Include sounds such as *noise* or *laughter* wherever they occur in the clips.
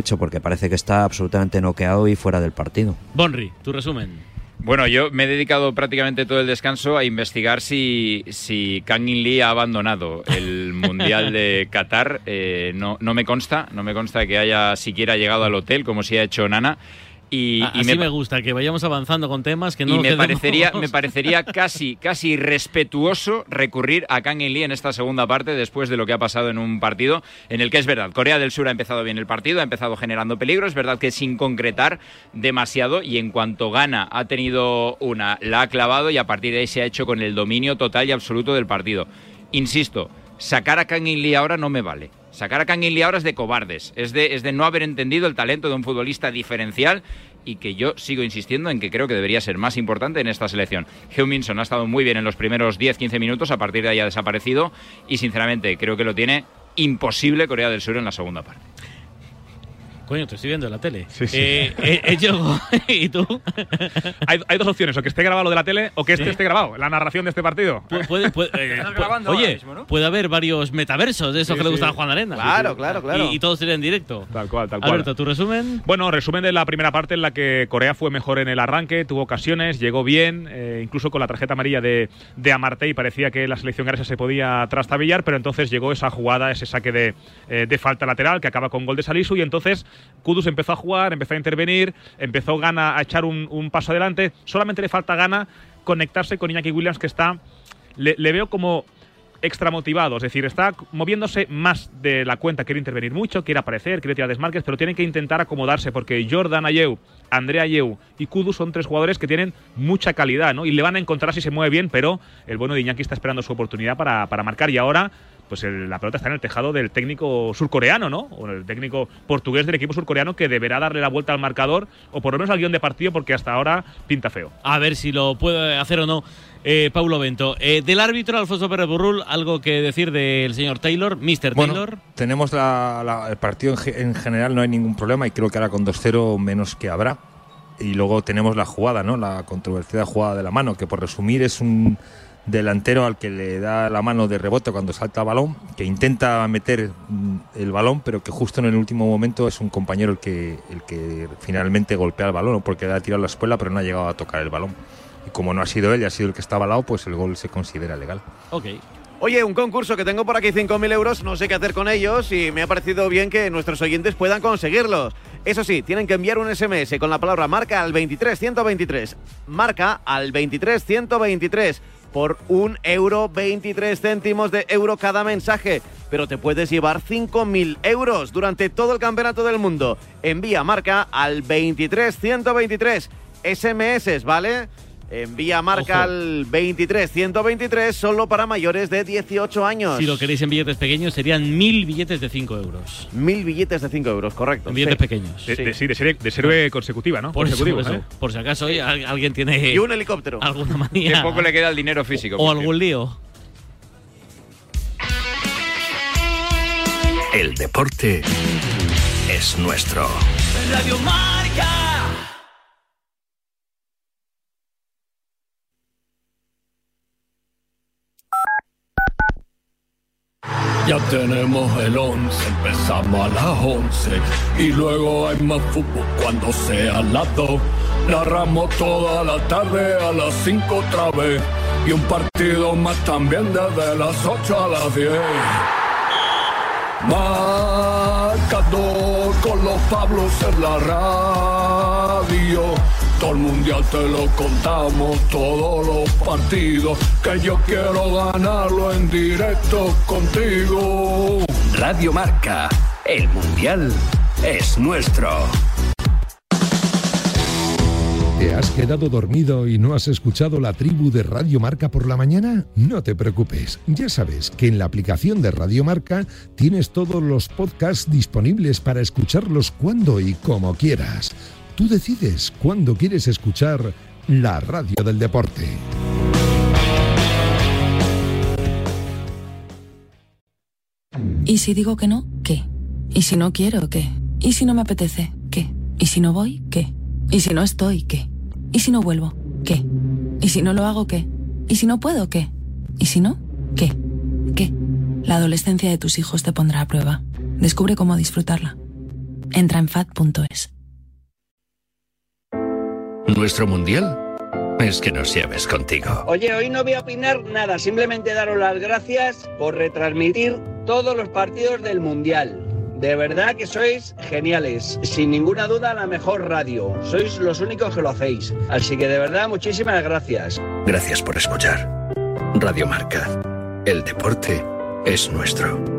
hecho porque parece que está absolutamente noqueado y fuera del partido. Bonri, tu resumen. Bueno, yo me he dedicado prácticamente todo el descanso a investigar si, si Kang In Lee ha abandonado el *laughs* Mundial de Qatar. Eh, no, no me consta, no me consta que haya siquiera llegado al hotel como si ha hecho Nana. Y, A- Así me, gusta, que vayamos avanzando con temas que no y me quedemos- parecería, me *laughs* parecería casi, casi respetuoso recurrir a Kang In Lee en esta segunda parte después de lo que ha pasado en un partido en el que es verdad, Corea del Sur ha empezado bien el partido, ha empezado generando peligro, es verdad que sin concretar demasiado y en cuanto gana ha tenido una, la ha clavado y a partir de ahí se ha hecho con el dominio total y absoluto del partido. Insisto, sacar a Kang In Lee ahora no me vale. Sacar a Lee ahora es de cobardes, es de, es de no haber entendido el talento de un futbolista diferencial y que yo sigo insistiendo en que creo que debería ser más importante en esta selección. Heung-Min Son ha estado muy bien en los primeros 10-15 minutos, a partir de ahí ha desaparecido y sinceramente creo que lo tiene imposible Corea del Sur en la segunda parte. Coño, te estoy viendo en la tele. Sí, sí. Eh, eh, eh, yo- *laughs* ¿Y tú? *laughs* Hay, hay dos opciones, o que esté grabado lo de la tele o que este Sí. esté grabado, la narración de este partido. Pu- puede- puede- eh, *laughs* pu- oye, mismo, ¿no? puede haber varios metaversos de esos Sí, que le sí. gustan a Juan Arena. Claro, claro, claro. Y, y todo sería en directo. Tal cual, tal cual. Alberto, ¿tu resumen? Bueno, resumen de la primera parte en la que Corea fue mejor en el arranque, tuvo ocasiones, llegó bien, eh, incluso con la tarjeta amarilla de, de Amartey parecía que la selección garesa se podía trastabillar, pero entonces llegó esa jugada, ese saque de, eh, de falta lateral que acaba con gol de Salisu y entonces Kudus empezó a jugar, empezó a intervenir, empezó Gana a echar un, paso adelante, solamente le falta Gana conectarse con Iñaki Williams que está, le, veo como extra motivado, es decir, está moviéndose más de la cuenta, quiere intervenir mucho, quiere aparecer, quiere tirar desmarques, pero tiene que intentar acomodarse porque Jordan Ayew, Andrea Ayew y Kudu son tres jugadores que tienen mucha calidad, ¿no? Y le van a encontrar si se mueve bien, pero el bueno de Iñaki está esperando su oportunidad para, para marcar y ahora pues el- la pelota está en el tejado del técnico surcoreano, ¿no? O el técnico portugués del equipo surcoreano que deberá darle la vuelta al marcador o por lo menos al guion de partido porque hasta ahora pinta feo. A ver si lo puede hacer o no. Eh, Paulo Bento. Eh, del árbitro Alfonso Pérez Burrul, algo que decir del señor Taylor, Mr. Bueno, Taylor. tenemos la- la- el partido en, ge- en general, no hay ningún problema y creo que ahora con 2-0 menos que habrá. Y luego tenemos la jugada, ¿no? La controvertida jugada de la mano, que por resumir es un delantero al que le da la mano de rebote cuando salta el balón, que intenta meter mm, el balón, pero que justo en el último momento es un compañero el que, el que finalmente golpea el balón, ¿no? porque le ha tirado la espuela, pero no ha llegado a tocar el balón. Y como no ha sido él y ha sido el que estaba al lado, pues el gol se considera legal. Ok. Oye, un concurso que tengo por aquí 5.000 euros, no sé qué hacer con ellos y me ha parecido bien que nuestros oyentes puedan conseguirlos. Eso sí, tienen que enviar un SMS con la palabra marca al 23123. Marca al 23123 por un euro 23 céntimos de euro cada mensaje. Pero te puedes llevar 5.000 euros durante todo el campeonato del mundo. Envía marca al 23123. SMS, ¿vale? Envía marca al 23123 solo para mayores de 18 años. Si lo queréis en billetes pequeños, serían mil billetes de 5 euros. Mil billetes de 5 euros, correcto. En billetes Sí. pequeños. De, Sí. de- serie, de serie consecutiva, ¿no? Por, Consecutivo, eso. ¿eh? Por si acaso hoy alguien tiene Y un helicóptero. alguna Que manía poco le queda el dinero físico. o algún lío. El deporte es nuestro. Radio Marca. Ya tenemos el 11, empezamos a las 11 y luego hay más fútbol cuando sea las 2. Narramos toda la tarde a las 5 otra vez y un partido más también desde las 8 a las 10. Marcador con los Pablos en la radio. Todo el mundial te lo contamos, todos los partidos. Que yo quiero ganarlo en directo contigo. Radio Marca. El mundial es nuestro. ¿Te has quedado dormido y no has escuchado la tribu de Radio Marca por la mañana? No te preocupes, ya sabes que en la aplicación de Radio Marca tienes todos los podcasts disponibles para escucharlos cuando y como quieras. Tú decides cuándo quieres escuchar la radio del deporte. ¿Y si digo que no? ¿Qué? ¿Y si no quiero? ¿Qué? ¿Y si no me apetece? ¿Qué? ¿Y si no voy? ¿Qué? ¿Y si no estoy? ¿Qué? ¿Y si no vuelvo? ¿Qué? ¿Y si no lo hago? ¿Qué? ¿Y si no puedo? ¿Qué? ¿Y si no? ¿Qué? ¿Qué? La adolescencia de tus hijos te pondrá a prueba. Descubre cómo disfrutarla. Entra en FAD.es. Nuestro mundial es que nos lleves contigo. Oye, hoy no voy a opinar nada, simplemente daros las gracias por retransmitir todos los partidos del Mundial. De verdad que sois geniales, sin ninguna duda la mejor radio. Sois los únicos que lo hacéis. Así que de verdad muchísimas gracias. Gracias por escuchar. Radio Marca. El deporte es nuestro.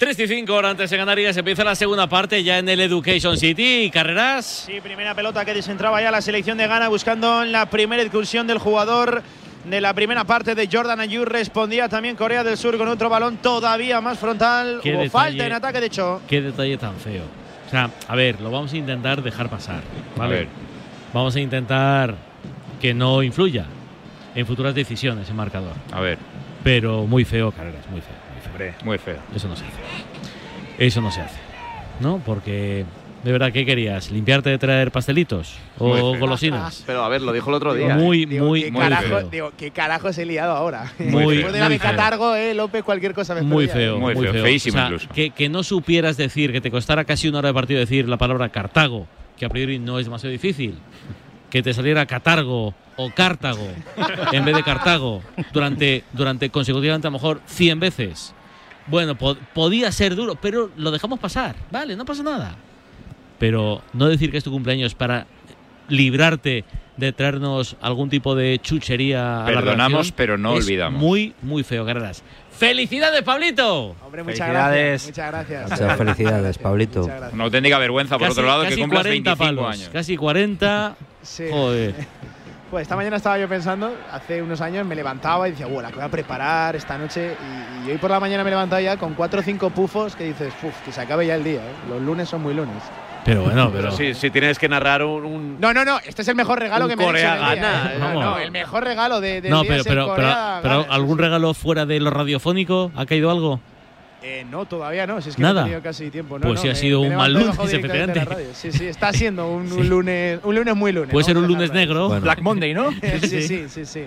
3 y 5 horas antes de Canarias empieza la segunda parte ya en el Education City. ¿Carreras? Sí, primera pelota que desentraba ya la selección de Ghana buscando la primera incursión del jugador de la primera parte de Jordan Ayur. Respondía también Corea del Sur con otro balón todavía más frontal. Qué Hubo detalle. falta en ataque de hecho. Qué detalle tan feo. O sea, a ver, lo vamos a intentar dejar pasar. ¿vale? A ver. Vamos a intentar que no influya en futuras decisiones en marcador. A ver. Pero muy feo, Carreras, muy feo. Muy feo. Muy feo. Eso no se hace. Eso no se hace. ¿No? Porque, de verdad, ¿qué querías? ¿Limpiarte de traer pastelitos? ¿O golosinas? Pero a ver, lo dijo el otro día. Muy, Digo, muy, ¿qué muy carajo, feo. digo, ¿qué carajos he liado ahora? Muy, Después de la muy de feo. Catargo, eh, López, cualquier cosa me Muy feo, eh. muy, Muy feo, feo. feísimo O sea, incluso. Que, que no supieras decir, que te costara casi una hora de partido decir la palabra Cartago, que a priori no es demasiado difícil. Que te saliera Catargo o Cártago en vez de Cartago durante, durante consecutivamente a lo mejor 100 veces. Bueno, po- podía ser duro, pero lo dejamos pasar. Vale, no pasa nada. Pero no decir que es tu cumpleaños para librarte de traernos algún tipo de chuchería a la Perdonamos, pero no es olvidamos. Muy, muy feo, Carreras. ¡Felicidades, Pablito! Hombre, muchas Felicidades. gracias. Muchas gracias. Muchas felicidades, Pablito. Muchas gracias. Una auténtica vergüenza, por otro lado, que casi cumplas 40 25 palos, años. Casi 40. Sí. Joder. *laughs* Pues esta mañana estaba yo pensando, hace unos años me levantaba y decía, bueno, la que voy a preparar esta noche. Y, y hoy por la mañana me he levantado ya con cuatro o cinco pufos que dices, puf, que se acabe ya el día. ¿eh? Los lunes son muy lunes. Pero bueno, pero. Sí, si tienes que narrar un. un- No, no, no, este es el mejor regalo que me han hecho en el Corea día, gana, ¿eh? eh, No, no, el mejor regalo de, del no, día pero, es el pero, pero, Corea pero gana, ¿algún regalo fuera de lo radiofónico? ¿Ha caído algo? Eh, no, todavía no, si es que Nada. no he tenido casi tiempo. No, Pues no, sí ha sido me un mal lunes, efectivamente. Sí, sí, está siendo un, *laughs* Sí. lunes, un lunes muy lunes. Puede ser un lunes negro. Bueno. Black Monday, ¿no? *laughs* *laughs* sí, sí, sí, sí.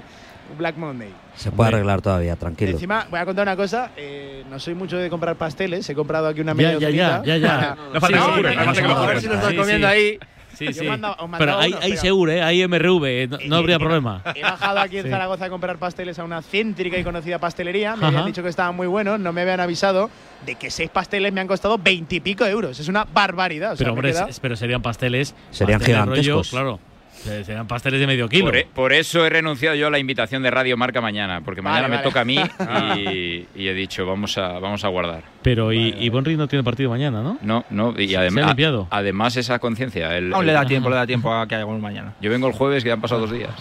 Black Monday. Se puede arreglar todavía, tranquilo. Encima, voy a contar una cosa. eh, no soy mucho de comprar pasteles. He comprado aquí una Ya, media ya, ya, docenita. ya, ya. No falta que comiendo ahí. Sí, Yo sí. os mandaba Pero hay, uno, hay pero- seguro, ¿eh? Hay MRV, no, no habría problema. He bajado aquí en Sí. Zaragoza a comprar pasteles a una céntrica y conocida pastelería. Me Ajá. habían dicho que estaban muy buenos. No me habían avisado de que seis pasteles me han costado veintipico euros. Es una barbaridad. O sea, Pero hombre, quedado- es- pero serían pasteles. Serían pasteles rollo, gigantescos. claro. Serían pasteles de medio kilo. Por, e- por eso he renunciado yo a la invitación de Radio Marca mañana, porque Vale, mañana me vale. toca a mí *laughs* y, y he dicho, vamos a, vamos a guardar. Pero y, Vale, y Bonri no tiene partido mañana, ¿no? No, no, y Se además, además esa conciencia. el- Aún le da tiempo, le da tiempo a que haya gol mañana. Yo vengo el jueves, que ya han pasado dos días.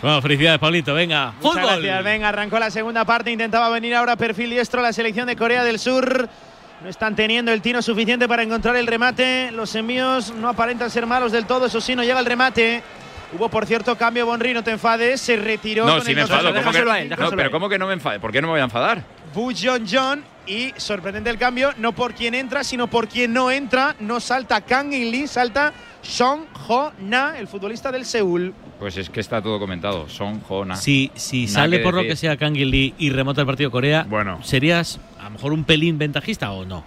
Bueno, felicidades, Pablito. Venga, Muchas fútbol. gracias. Venga, arrancó la segunda parte. Intentaba venir ahora perfil diestro la selección de Corea del Sur. No están teniendo el tino suficiente para encontrar el remate. Los envíos no aparentan ser malos del todo. Eso sí, no llega el remate. Hubo, por cierto, cambio. Bonri, no te enfades. Se retiró. No, con sí el me enfado. ¿cómo que- a él, no, déjaselo a pero él. ¿cómo que no me enfade? ¿Por qué no me voy a enfadar? Bu John John. Y sorprendente el cambio, no por quien entra, sino por quien no entra. No salta Kang In Lee, salta Song Ho Na, el futbolista del Seúl. Pues es que está todo comentado. Son Jona. Si, si sale por lo que sea Kang Lee y remota el partido Corea, Bueno. ¿serías a lo mejor un pelín ventajista o no?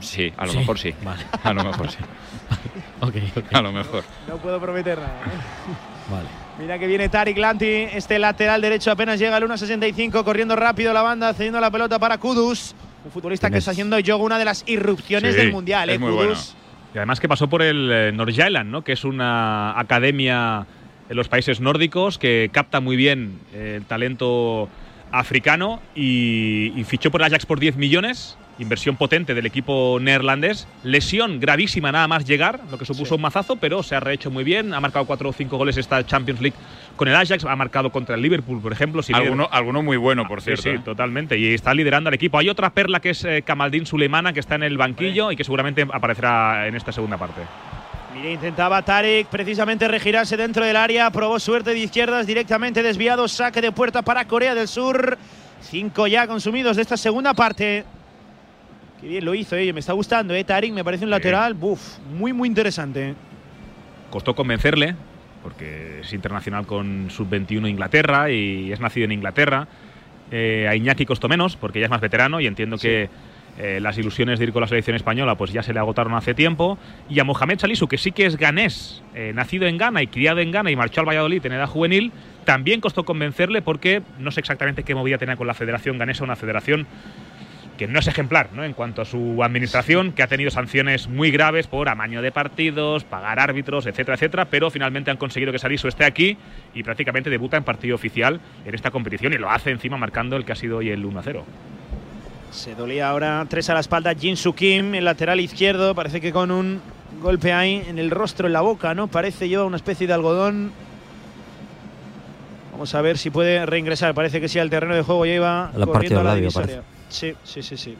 Sí, a lo Sí. mejor sí. Vale. *laughs* A lo mejor sí. *laughs* A lo mejor. No puedo prometer nada. ¿eh? *laughs* Vale. Mira que viene Tarik Lanti, este lateral derecho apenas llega al 1.65, corriendo rápido la banda, cediendo la pelota para Kudus, un futbolista que está haciendo yo una de las irrupciones Sí, del Mundial, es ¿eh? muy Kudus. Y además que pasó por el eh, Nordsjælland, ¿no? que es una academia en los países nórdicos que capta muy bien eh, el talento africano y, y fichó por el Ajax por 10 millones, inversión potente del equipo neerlandés. Lesión gravísima nada más llegar, lo que supuso Sí. un mazazo, pero se ha rehecho muy bien. Ha marcado 4 o 5 goles esta Champions League con el Ajax, ha marcado contra el Liverpool, por ejemplo. si Alguno, alguno muy bueno, por Sí, cierto. sí, ¿eh? totalmente. Y está liderando al equipo. Hay otra perla que es eh, Kamaldin Suleimana, que está en el banquillo y que seguramente aparecerá en esta segunda parte. Mira, intentaba Tarik precisamente regirarse dentro del área, probó suerte de izquierdas, directamente desviado, saque de puerta para Corea del Sur. Cinco ya consumidos de esta segunda parte. Qué bien lo hizo, eh. me está gustando, eh. Tarik me parece un lateral, buf, muy, muy interesante. costó convencerle, porque es internacional con sub-21 Inglaterra y es nacido en Inglaterra. Eh, a Iñaki costó menos, porque ya es más veterano y entiendo que eh, las ilusiones de ir con la selección española pues ya se le agotaron hace tiempo. Y a Mohamed Salisu, que sí que es ganés, eh, nacido en Ghana y criado en Ghana y marchó al Valladolid en edad juvenil, también costó convencerle porque no sé exactamente qué movía tener con la federación ganesa, una federación que no es ejemplar ¿no? en cuanto a su administración, que ha tenido sanciones muy graves por amaño de partidos, pagar árbitros, etcétera, etcétera, pero finalmente han conseguido que Salisu esté aquí y prácticamente debuta en partido oficial en esta competición y lo hace encima marcando el que ha sido hoy el 1-0. Se dolía ahora tres a la espalda Jin Soo Kim, el lateral izquierdo, parece que con un golpe ahí en el rostro, en la boca, ¿no? Parece yo una especie de algodón. Vamos a ver si puede reingresar. Parece que sí al terreno de juego ya iba La parte corriendo a la labio, divisoria. Sí, sí, sí, sí.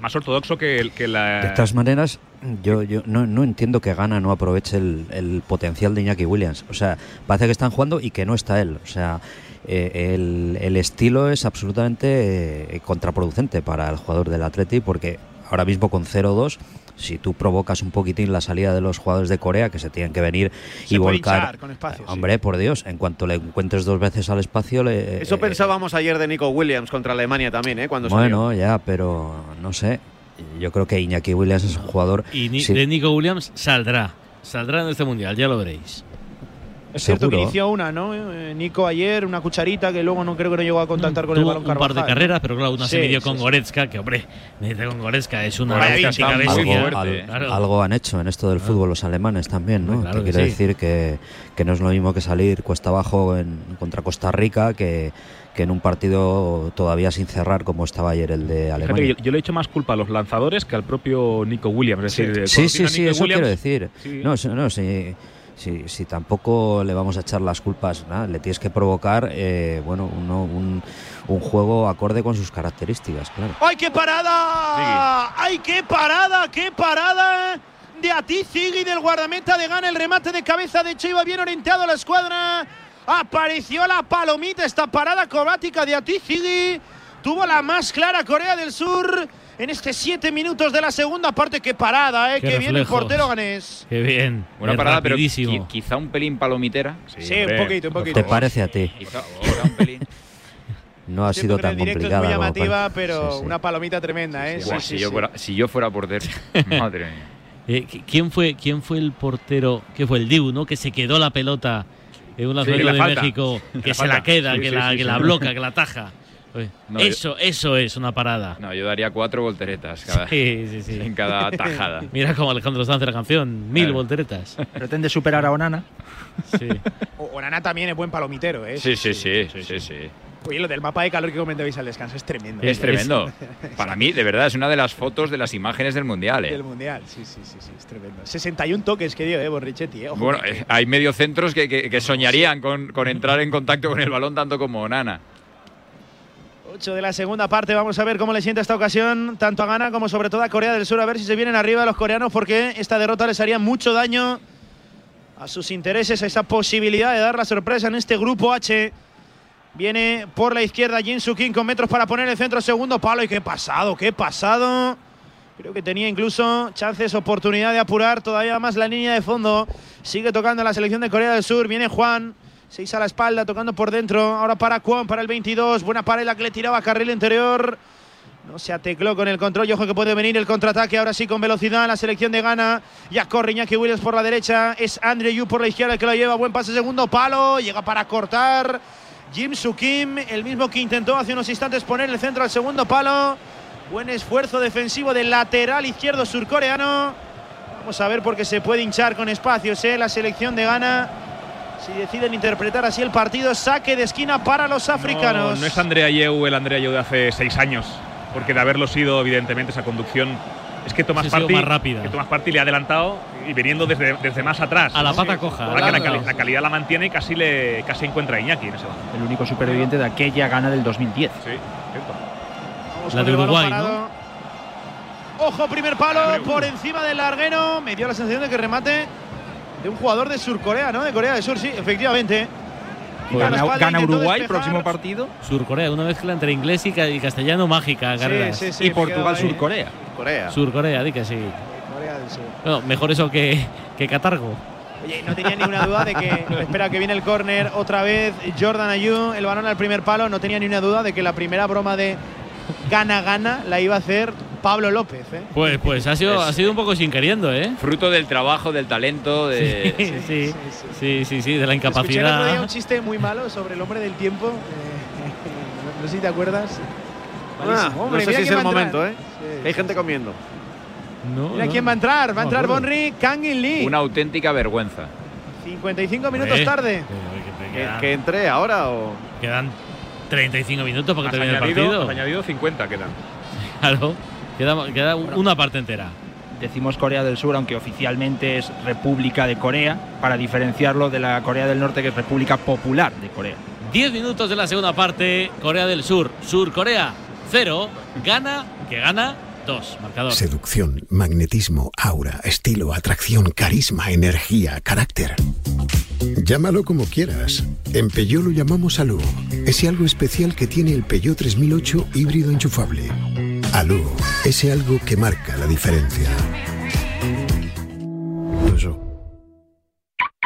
Más ortodoxo que, el, que la. De todas maneras, yo, yo no, no entiendo que Gana no aproveche el, el potencial de Iñaki Williams. O sea, parece que están jugando y que no está él. O sea, eh, el, el estilo es absolutamente eh, contraproducente para el jugador del Atleti porque ahora mismo con 0-2 si tú provocas un poquitín la salida de los jugadores de Corea que se tienen que venir Se y volcar con espacio, sí. hombre por Dios en cuanto le encuentres dos veces al espacio le, Eso eh, pensábamos ayer de Nico Williams contra Alemania también, ¿eh? Cuando bueno ya pero no sé yo creo que Iñaki Williams es un jugador Y ni- sí, de Nico Williams saldrá. Saldrá en este mundial, ya lo veréis. Es cierto que Seguro. inició una, ¿no? Eh, Nico ayer, una cucharita que luego no creo que no llegó a contactar con el balón un par de carreras, pero claro, una Sí, se midió sí, con sí. Goretzka, que hombre, medirte con Goretzka es una Goretzka auténtica bestia. algo, fuerte, al- Claro. algo han hecho en esto del fútbol los alemanes también, ¿no? Claro que que quiero sí. decir que, que no es lo mismo que salir cuesta abajo en, contra Costa Rica que, que en un partido todavía sin cerrar como estaba ayer el de Alemania. que yo, yo le he hecho más culpa a los lanzadores que al propio Nico Williams. Es decir, Sí, sí, sí, Nico eso Williams, quiero decir. sí. No, no, si, si, si tampoco le vamos a echar las culpas, nada, le tienes que provocar eh, bueno, uno- un, un juego acorde con sus características, claro. ¡Ay, qué parada! ¡Ay, qué parada! ¡Qué parada! De Ati Ziggy del guardameta de gana el remate de cabeza de hecho iba bien orientado a la escuadra. Apareció la palomita, esta parada acrobática de Ati Ziggy. Tuvo la más clara Corea del Sur en este siete minutos de la segunda parte. ¡Qué parada, eh! Qué ¡Qué bien el portero ganés! Qué bien. Buena es parada, pero rapidísimo. quizá un pelín palomitera. Sí, un poquito, un poquito. ¿Te parece a ti? Quizá, un pelín. *laughs* No ha Siento sido que tan complicada. es muy llamativa, pero Sí, sí. una palomita tremenda, ¿eh? Buah, Sí, si, sí, yo fuera, si yo fuera portero, *laughs* madre mía. Eh, ¿qui- ¿quién, fue, ¿Quién fue el portero? ¿Qué fue el Dibu, no? Que se quedó la pelota en una Sí, que zona de falta. México, Que que se la queda, Sí, que, sí, la, sí, que sí. la bloca, que la taja. No, yo- eso, eso es una parada. No, yo daría cuatro volteretas cada, Sí, sí, sí. en cada tajada. *laughs* Mira como Alejandro Sanz la canción, mil Claro. volteretas. *laughs* Pretende superar a Onana. Sí. O- Onana también es buen palomitero, ¿eh? Sí, sí, sí, sí, sí. Oye, lo del mapa de calor que comentabais al descanso es tremendo. Es tremendo. *laughs* Para mí, de verdad, es una de las fotos de las imágenes del Mundial. ¿eh? Del Mundial, sí, sí, sí, sí, es tremendo. 61 toques que dio, eh, Borrichetti, eh. Ojo. Bueno, eh, hay mediocentros que, que, que soñarían con, con entrar en contacto con el balón tanto como Onana. 8 de la segunda parte, vamos a ver cómo le sienta esta ocasión tanto a Ghana como sobre todo a Corea del Sur, a ver si se vienen arriba los coreanos porque esta derrota les haría mucho daño a sus intereses, a esa posibilidad de dar la sorpresa en este grupo H. Viene por la izquierda Jin Soo Kim con metros para poner el centro segundo palo y qué pasado, qué pasado. Creo que tenía incluso chances, oportunidad de apurar todavía más la línea de fondo. Sigue tocando la selección de Corea del Sur. Viene Juan. Seis a la espalda, tocando por dentro. Ahora para Juan, para el 22. Buena la que le tiraba carril interior. No se atecló con el control. Y ojo que puede venir el contraataque. Ahora sí con velocidad. La selección de Ghana. Ya corre Iñaki Williams por la derecha. Es Andrew por la izquierda el que lo lleva. Buen pase, segundo palo. Llega para cortar. Jim Soo Kim, el mismo que intentó hace unos instantes poner el centro al segundo palo. Buen esfuerzo defensivo del lateral izquierdo surcoreano. Vamos a ver porque se puede hinchar con espacios ¿eh? la selección de Ghana. Si deciden interpretar así el partido, saque de esquina para los africanos. No, no es Andrea Yeu el Andrea Yeu de hace seis años, porque de haberlo sido, evidentemente, esa conducción. Es que Tomás Partey, más rápida. que Tomás Partey le ha adelantado y viniendo desde, desde más atrás. A la pata coja. Ahora que la, cali- la calidad la mantiene y casi, le, casi encuentra a Iñaki en ese balón. El único superviviente de aquella gana del 2010. Sí, cierto. Vamos La de Uruguay, parado. Ojo, primer palo por encima del larguero. Me dio la sensación de que remate de un jugador de Surcorea, ¿no? De Corea del Sur, sí, efectivamente. Gana, espalda, gana Uruguay, despejar. próximo partido. Surcorea, una mezcla entre inglés y, ca- y castellano mágica. Sí, sí, sí, y Portugal. Surcorea. Corea. Surcorea, di que sí. Corea del Sur. Bueno, mejor eso que, que Catargo. Oye, no tenía ninguna duda de que. *laughs* espera, que viene el córner otra vez. Jordan Ayew, el balón al primer palo. No tenía ni una duda de que la primera broma de gana-gana la iba a hacer Pablo López. ¿eh? Pues, pues ha sido, ha sido un poco sin queriendo, ¿eh? Fruto del trabajo, del talento, de. Sí, sí, sí, sí, sí, de la Escuché otro día un incapacidad. chiste muy malo sobre el hombre del tiempo. eh, *laughs* no sé si te acuerdas. Ah. Hombre, no sé si es el momento. ¿eh? Hay gente comiendo. Mira quién va a entrar. Va a entrar. Bonri Kangin Lee. Una auténtica vergüenza. 55 minutos Hombre, tarde. ¿Que, que entre ahora o.? Quedan 35 minutos para que termine el has partido. añadido 50 quedan. *laughs* Claro, queda, queda una parte entera. Decimos Corea del Sur, aunque oficialmente es República de Corea, para diferenciarlo de la Corea del Norte, que es República Popular de Corea. 10 minutos de la segunda parte. Corea del Sur. Sur Corea 0. Gana, que gana 2. Marcador. Seducción, magnetismo, aura, estilo, atracción, carisma, energía, carácter. Llámalo como quieras. En Peugeot lo llamamos Alú. Ese algo especial que tiene el Peugeot 3008 híbrido enchufable. Alú, ese algo que marca la diferencia.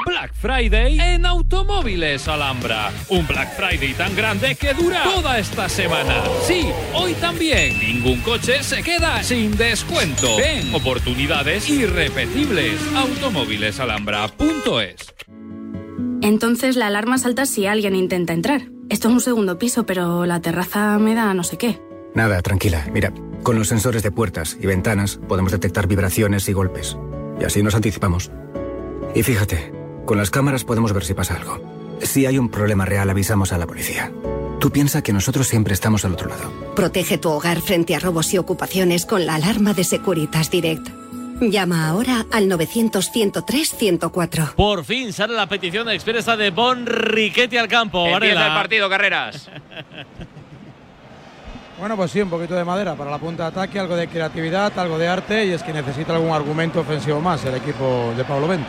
Black Friday en Automóviles Alhambra. Un Black Friday tan grande que dura toda esta semana. Sí, hoy también. Ningún coche se queda sin descuento. Ven, oportunidades irrepetibles. Automóvilesalhambra.es. Entonces la alarma salta si alguien intenta entrar. Esto es un segundo piso, pero la terraza me da no sé qué. Nada, tranquila. Mira, con los sensores de puertas y ventanas podemos detectar vibraciones y golpes. Y así nos anticipamos. Y fíjate, con las cámaras podemos ver si pasa algo. Si hay un problema real, avisamos a la policía. Tú piensa que nosotros siempre estamos al otro lado. Protege tu hogar frente a robos y ocupaciones con la alarma de Securitas Direct. Llama ahora al 900-103-104. Por fin sale la petición expresa de Bon Riquetti al campo. Empieza Varela. el partido, carreras. *laughs* Bueno, pues sí, un poquito de madera para la punta de ataque, algo de creatividad, algo de arte y es que necesita algún argumento ofensivo más el equipo de Pablo Bento.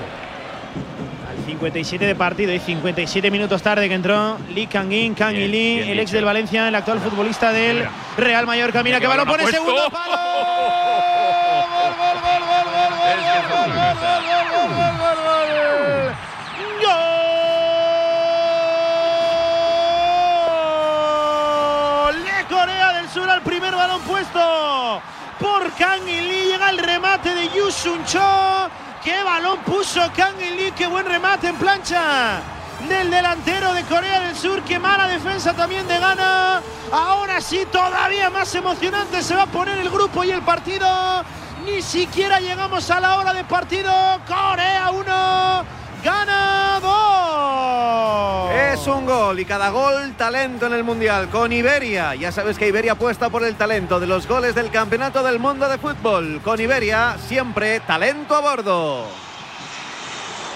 Al 57 de partido y 57 minutos tarde que entró Lee Kang-in, Kang Bien, Lee, bien el ex dicho. del Valencia, el actual futbolista del Real Mallorca. Mira Mira que qué balón pone segundo palo. ¡Gol balón puesto por Kang In Lee. Llega el remate de Yu Sun Cho. ¡Qué balón puso Kang In Lee! ¡Qué buen remate en plancha! Del delantero de Corea del Sur, qué mala defensa también de Ghana. Ahora sí, todavía más emocionante se va a poner el grupo y el partido. Ni siquiera llegamos a la hora de partido. Corea 1, 2. Es un gol y cada gol talento en el Mundial con Iberia. Ya sabes que Iberia apuesta por el talento de los goles del Campeonato del Mundo de Fútbol. Con Iberia siempre talento a bordo.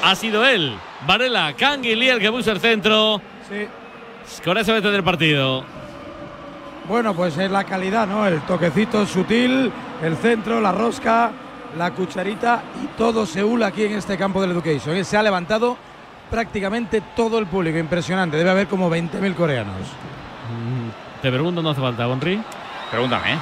Ha sido él, Varela, Kang Lee el que puso el centro. Sí. Corea se mete del partido. Bueno, pues es la calidad, ¿no? El toquecito sutil, el centro, la rosca, la cucharita y todo Seúl aquí en este campo del Education. Se ha levantado prácticamente todo el público, impresionante. Debe haber como 20.000 coreanos. Te pregunto, no hace falta, Bonri. Pregúntame.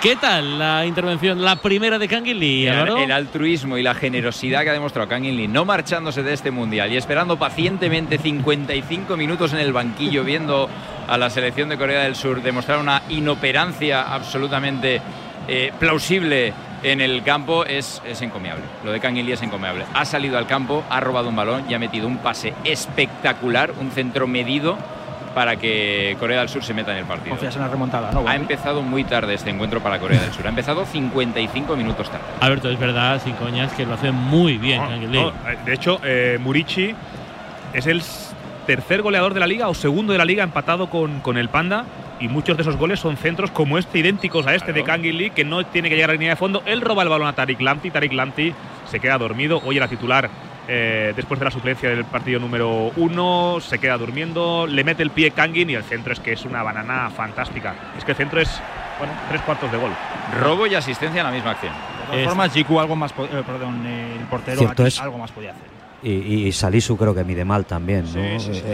¿Qué tal la intervención, la primera de Kang Lee, El, Álvaro? el altruismo y la generosidad que ha demostrado Kang In Lee, no marchándose de este mundial y esperando pacientemente 55 minutos en el banquillo viendo a la selección de Corea del Sur demostrar una inoperancia absolutamente eh, plausible en el campo es, es encomiable. Lo de Lee es encomiable. Ha salido al campo, ha robado un balón y ha metido un pase espectacular, un centro medido para que Corea del Sur se meta en el partido. Confías en la remontada, ¿no? Ha empezado muy tarde este encuentro para Corea del Sur. Ha empezado 55 minutos tarde. Alberto, es verdad, sin coñas, que lo hace muy bien No, no, de hecho, eh, Murici es el tercer goleador de la liga o segundo de la liga empatado con, con el Panda. Y muchos de esos goles son centros como este, idénticos a este de Kang In Lee, que no tiene que llegar a la línea de fondo. Él roba el balón a Tarik Lamptey. Tarik Lamptey se queda dormido. Hoy era titular eh, después de la suplencia del partido número uno. Se queda durmiendo. Le mete el pie Kangin y el centro es que es una banana fantástica. Es que el centro es, bueno, tres cuartos de gol. Robo y asistencia en la misma acción. De todas formas, Jiku algo más, po- eh, perdón, el portero Cierto aquí es. algo más podía hacer. Y, y Salisu creo que mide mal también, ¿no?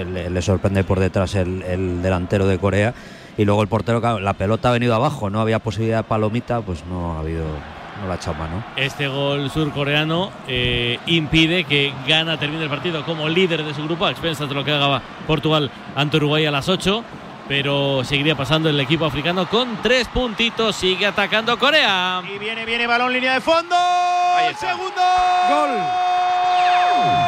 Le, le sorprende por detrás el, el delantero de Corea. Y luego el portero, claro, la pelota ha venido abajo, no había posibilidad de palomita, pues no ha habido. no la ha echado mano. Este gol surcoreano eh, impide que Ghana termine el partido como líder de su grupo, a expensas de lo que haga Portugal ante Uruguay a las 8. Pero seguiría pasando el equipo africano con tres puntitos. Sigue atacando Corea. Y viene, viene balón, línea de fondo. Segundo. Gol. ¡Gol!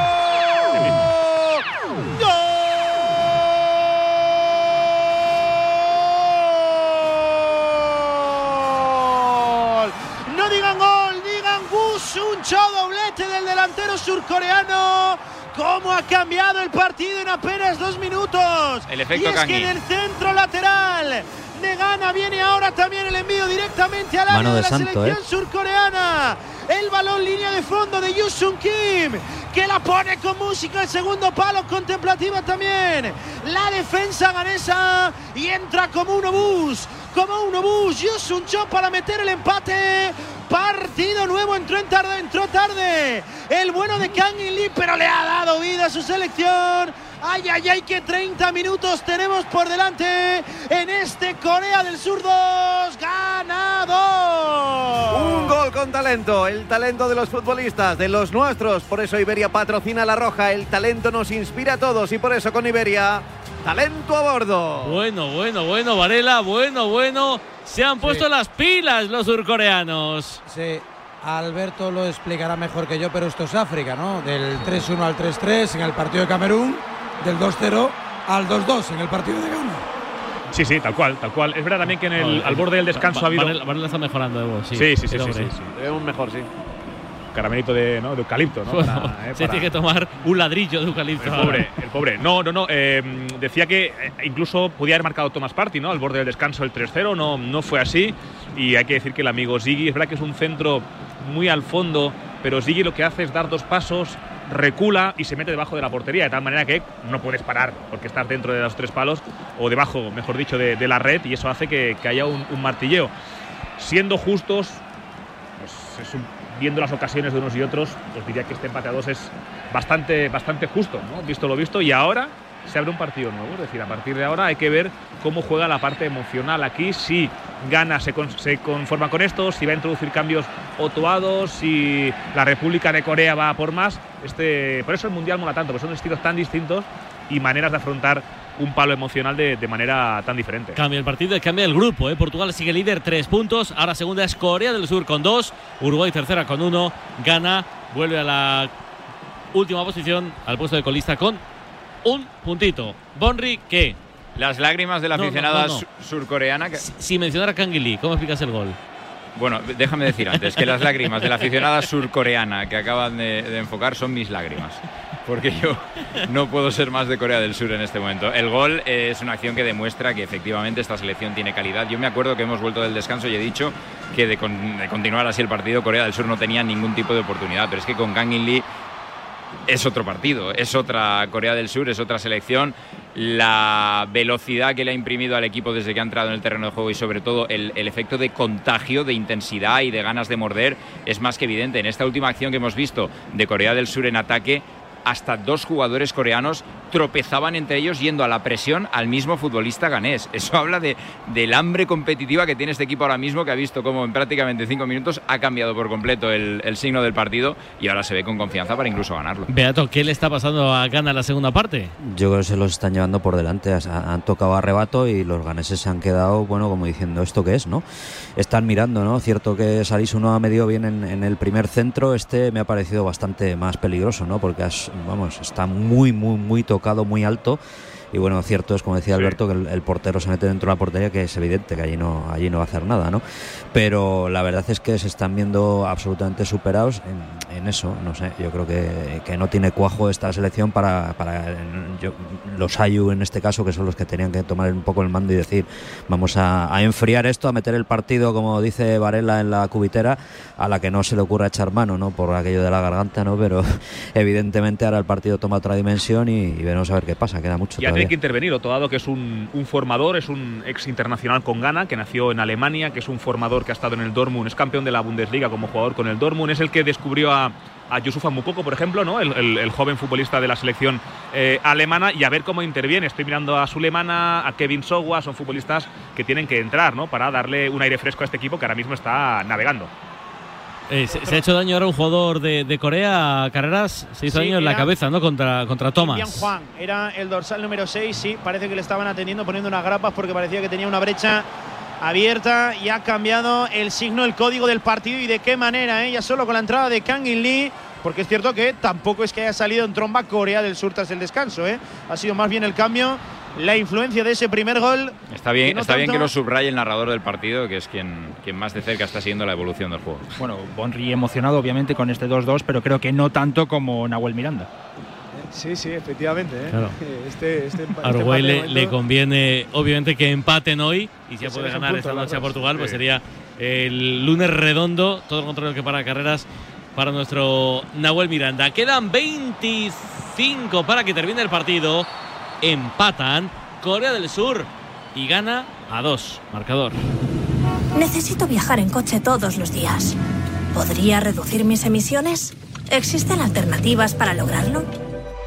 Show doblete del delantero surcoreano. ¿Cómo ha cambiado el partido en apenas dos minutos? El efecto y es que en el centro lateral de Ghana viene ahora también el envío directamente al área Mano de, de la santo, selección ¿eh? surcoreana. El balón línea de fondo de Yusun Kim, que la pone con música el segundo palo, contemplativa también. La defensa ganesa y entra como un obús, como un obús. Yusun Cho para meter el empate. Partido nuevo, entró en tarde, entró tarde. El bueno de Kang In Lee, pero le ha dado vida a su selección. Ay, ay, ay, que 30 minutos tenemos por delante en este Corea del Sur 2. ¡Ganador! Un gol con talento, el talento de los futbolistas, de los nuestros. Por eso Iberia patrocina la roja. El talento nos inspira a todos y por eso con Iberia, talento a bordo. Bueno, bueno, bueno, Varela, bueno, bueno. Se han puesto las pilas los surcoreanos. Sí, Alberto lo explicará mejor que yo, pero esto es África, ¿no? Del 3-1 al 3-3 en el partido de Camerún, del 2-0 al 2-2 en el partido de Ghana. Sí, sí, tal cual, tal cual. Es verdad también que en el, al borde del descanso ha habido. Varela, está mejorando de voz. Sí, Sí, sí, sí, sí, hombre. sí, sí. Debemos mejor, sí. Caramelito de, ¿no? de eucalipto, ¿no? Bueno, Para, eh, se para- tiene que tomar un ladrillo de eucalipto. El pobre, el pobre. No, no, no. eh, decía que eh, incluso podía haber marcado Thomas Party, ¿no? Al borde del descanso el 3-0. No, no fue así. Y hay que decir que el amigo Ziggy, es verdad que es un centro muy al fondo, pero Ziggy lo que hace es dar dos pasos, recula y se mete debajo de la portería, de tal manera que no puedes parar porque estás dentro de los tres palos, o debajo, mejor dicho, de, de la red, y eso hace que, que haya un, un martilleo. Siendo justos, pues es un- viendo las ocasiones de unos y otros, os diría que este empate a dos es bastante, bastante justo, ¿no? Visto lo visto. Y ahora se abre un partido nuevo. Es decir, a partir de ahora hay que ver cómo juega la parte emocional aquí. Si gana, se, con- se conforma con esto, si va a introducir cambios otoados, si la República de Corea va por más. Este, por eso el Mundial mola tanto, porque son estilos tan distintos y maneras de afrontar un palo emocional de, de manera tan diferente. Cambia el partido y cambia el grupo. ¿eh? Portugal sigue líder, tres puntos. Ahora segunda es Corea del Sur con dos. Uruguay tercera con uno. Gana, vuelve a la última posición, al puesto de colista con un puntito. Bonri, ¿qué? Las lágrimas de la No, aficionada no, no. su- surcoreana. que- Sin mencionar a Kang Lee, ¿cómo explicas el gol? Bueno, déjame decir antes que las lágrimas de la aficionada surcoreana que acaban de, de enfocar son mis lágrimas. Porque yo no puedo ser más de Corea del Sur en este momento. El gol es una acción que demuestra que efectivamente esta selección tiene calidad. Yo me acuerdo que hemos vuelto del descanso y he dicho que de, con- de continuar así el partido, Corea del Sur no tenía ningún tipo de oportunidad. Pero es que con Kang In Lee es otro partido, es otra Corea del Sur, es otra selección. La velocidad que le ha imprimido al equipo desde que ha entrado en el terreno de juego y sobre todo el efecto de contagio, de intensidad y de ganas de morder es más que evidente. En esta última acción que hemos visto de Corea del Sur en ataque, hasta dos jugadores coreanos tropezaban entre ellos yendo a la presión al mismo futbolista ganés. *laughs* Eso habla de, del hambre competitiva que tiene este equipo ahora mismo, que ha visto cómo en prácticamente cinco minutos ha cambiado por completo el, el signo del partido y ahora se ve con confianza para incluso ganarlo. Beato, ¿qué le está pasando a Gana en la segunda parte? Yo creo que se los están llevando por delante. Han tocado arrebato y los ganeses se han quedado, bueno, como diciendo, ¿esto qué es, no? Están mirando, ¿no? Cierto que Salís uno ha medio bien en, en el primer centro. Este me ha parecido bastante más peligroso, ¿no? Porque, has- vamos, está muy, muy, muy tocado, muy alto. Y bueno, cierto es, como decía Alberto, que el, el portero se mete dentro de la portería, que es evidente que allí no, allí no va a hacer nada, ¿no? Pero la verdad es que se están viendo absolutamente superados en, en eso, no sé. Yo creo que, que no tiene cuajo esta selección para, para yo- los Ayu en este caso, que son los que tenían que tomar un poco el mando y decir, vamos a, a enfriar esto, a meter el partido, como dice Varela, en la cubitera, a la que no se le ocurra echar mano, ¿no? Por aquello de la garganta, ¿no? Pero *laughs* evidentemente ahora el partido toma otra dimensión y, y veremos a ver qué pasa, queda mucho Ya todavía. tiene que intervenir Otoado, que es un, un formador, es un ex internacional con Ghana, que nació en Alemania, que es un formador que ha estado en el Dortmund, es campeón de la Bundesliga como jugador con el Dortmund, es el que descubrió a, a Yusufa Mukoko, por ejemplo, ¿no? el, el- el joven futbolista de la selección eh, alemana, y a ver cómo interviene. Estoy mirando a Sulemana, a Kevin Sowa, son futbolistas que tienen que entrar ¿no? para darle un aire fresco a este equipo que ahora mismo está navegando. Eh, se, se ha hecho daño ahora un jugador de, de Corea, Carreras, se hizo Sí, daño en la cabeza, ¿no? Contra, contra Thomas. Juan era el dorsal número 6, sí, parece que le estaban atendiendo poniendo unas grapas porque parecía que tenía una brecha abierta y ha cambiado el signo, el código del partido y de qué manera, ¿eh? ya solo con la entrada de Kang In Lee, porque es cierto que tampoco es que haya salido en tromba Corea del Sur tras el descanso, ¿eh? ha sido más bien el cambio, la influencia de ese primer gol. Está bien, que no está bien que lo subraye el narrador del partido, que es quien, quien más de cerca está siguiendo la evolución del juego. Bueno, Bonri emocionado obviamente con este 2-2, pero creo que no tanto como Nahuel Miranda. Sí, sí, efectivamente. ¿eh? Claro. *laughs* Este, este, A este Uruguay de le, momento- le conviene, obviamente, que empaten hoy y si ya puede ganar punto, esta noche a. Portugal, pues Sí. sería el lunes redondo, todo lo contrario que para carreras para nuestro Nahuel Miranda. Quedan 25 para que termine el partido. Empatan Corea del Sur y gana a 2. Marcador. Necesito viajar en coche todos los días. ¿Podría reducir mis emisiones? ¿Existen alternativas para lograrlo?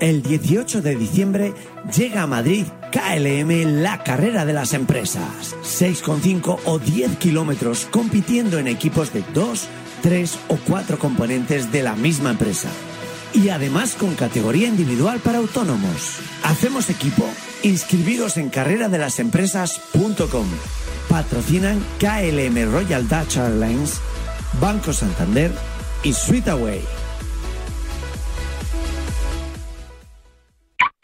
El 18 de diciembre llega a Madrid KLM, la carrera de las empresas. 6,5 o 10 kilómetros compitiendo en equipos de 2, 3 o 4 componentes de la misma empresa. Y además con categoría individual para autónomos. Hacemos equipo. Inscribidos en carreradelasempresas.com. Patrocinan KLM Royal Dutch Airlines, Banco Santander y Sweetaway.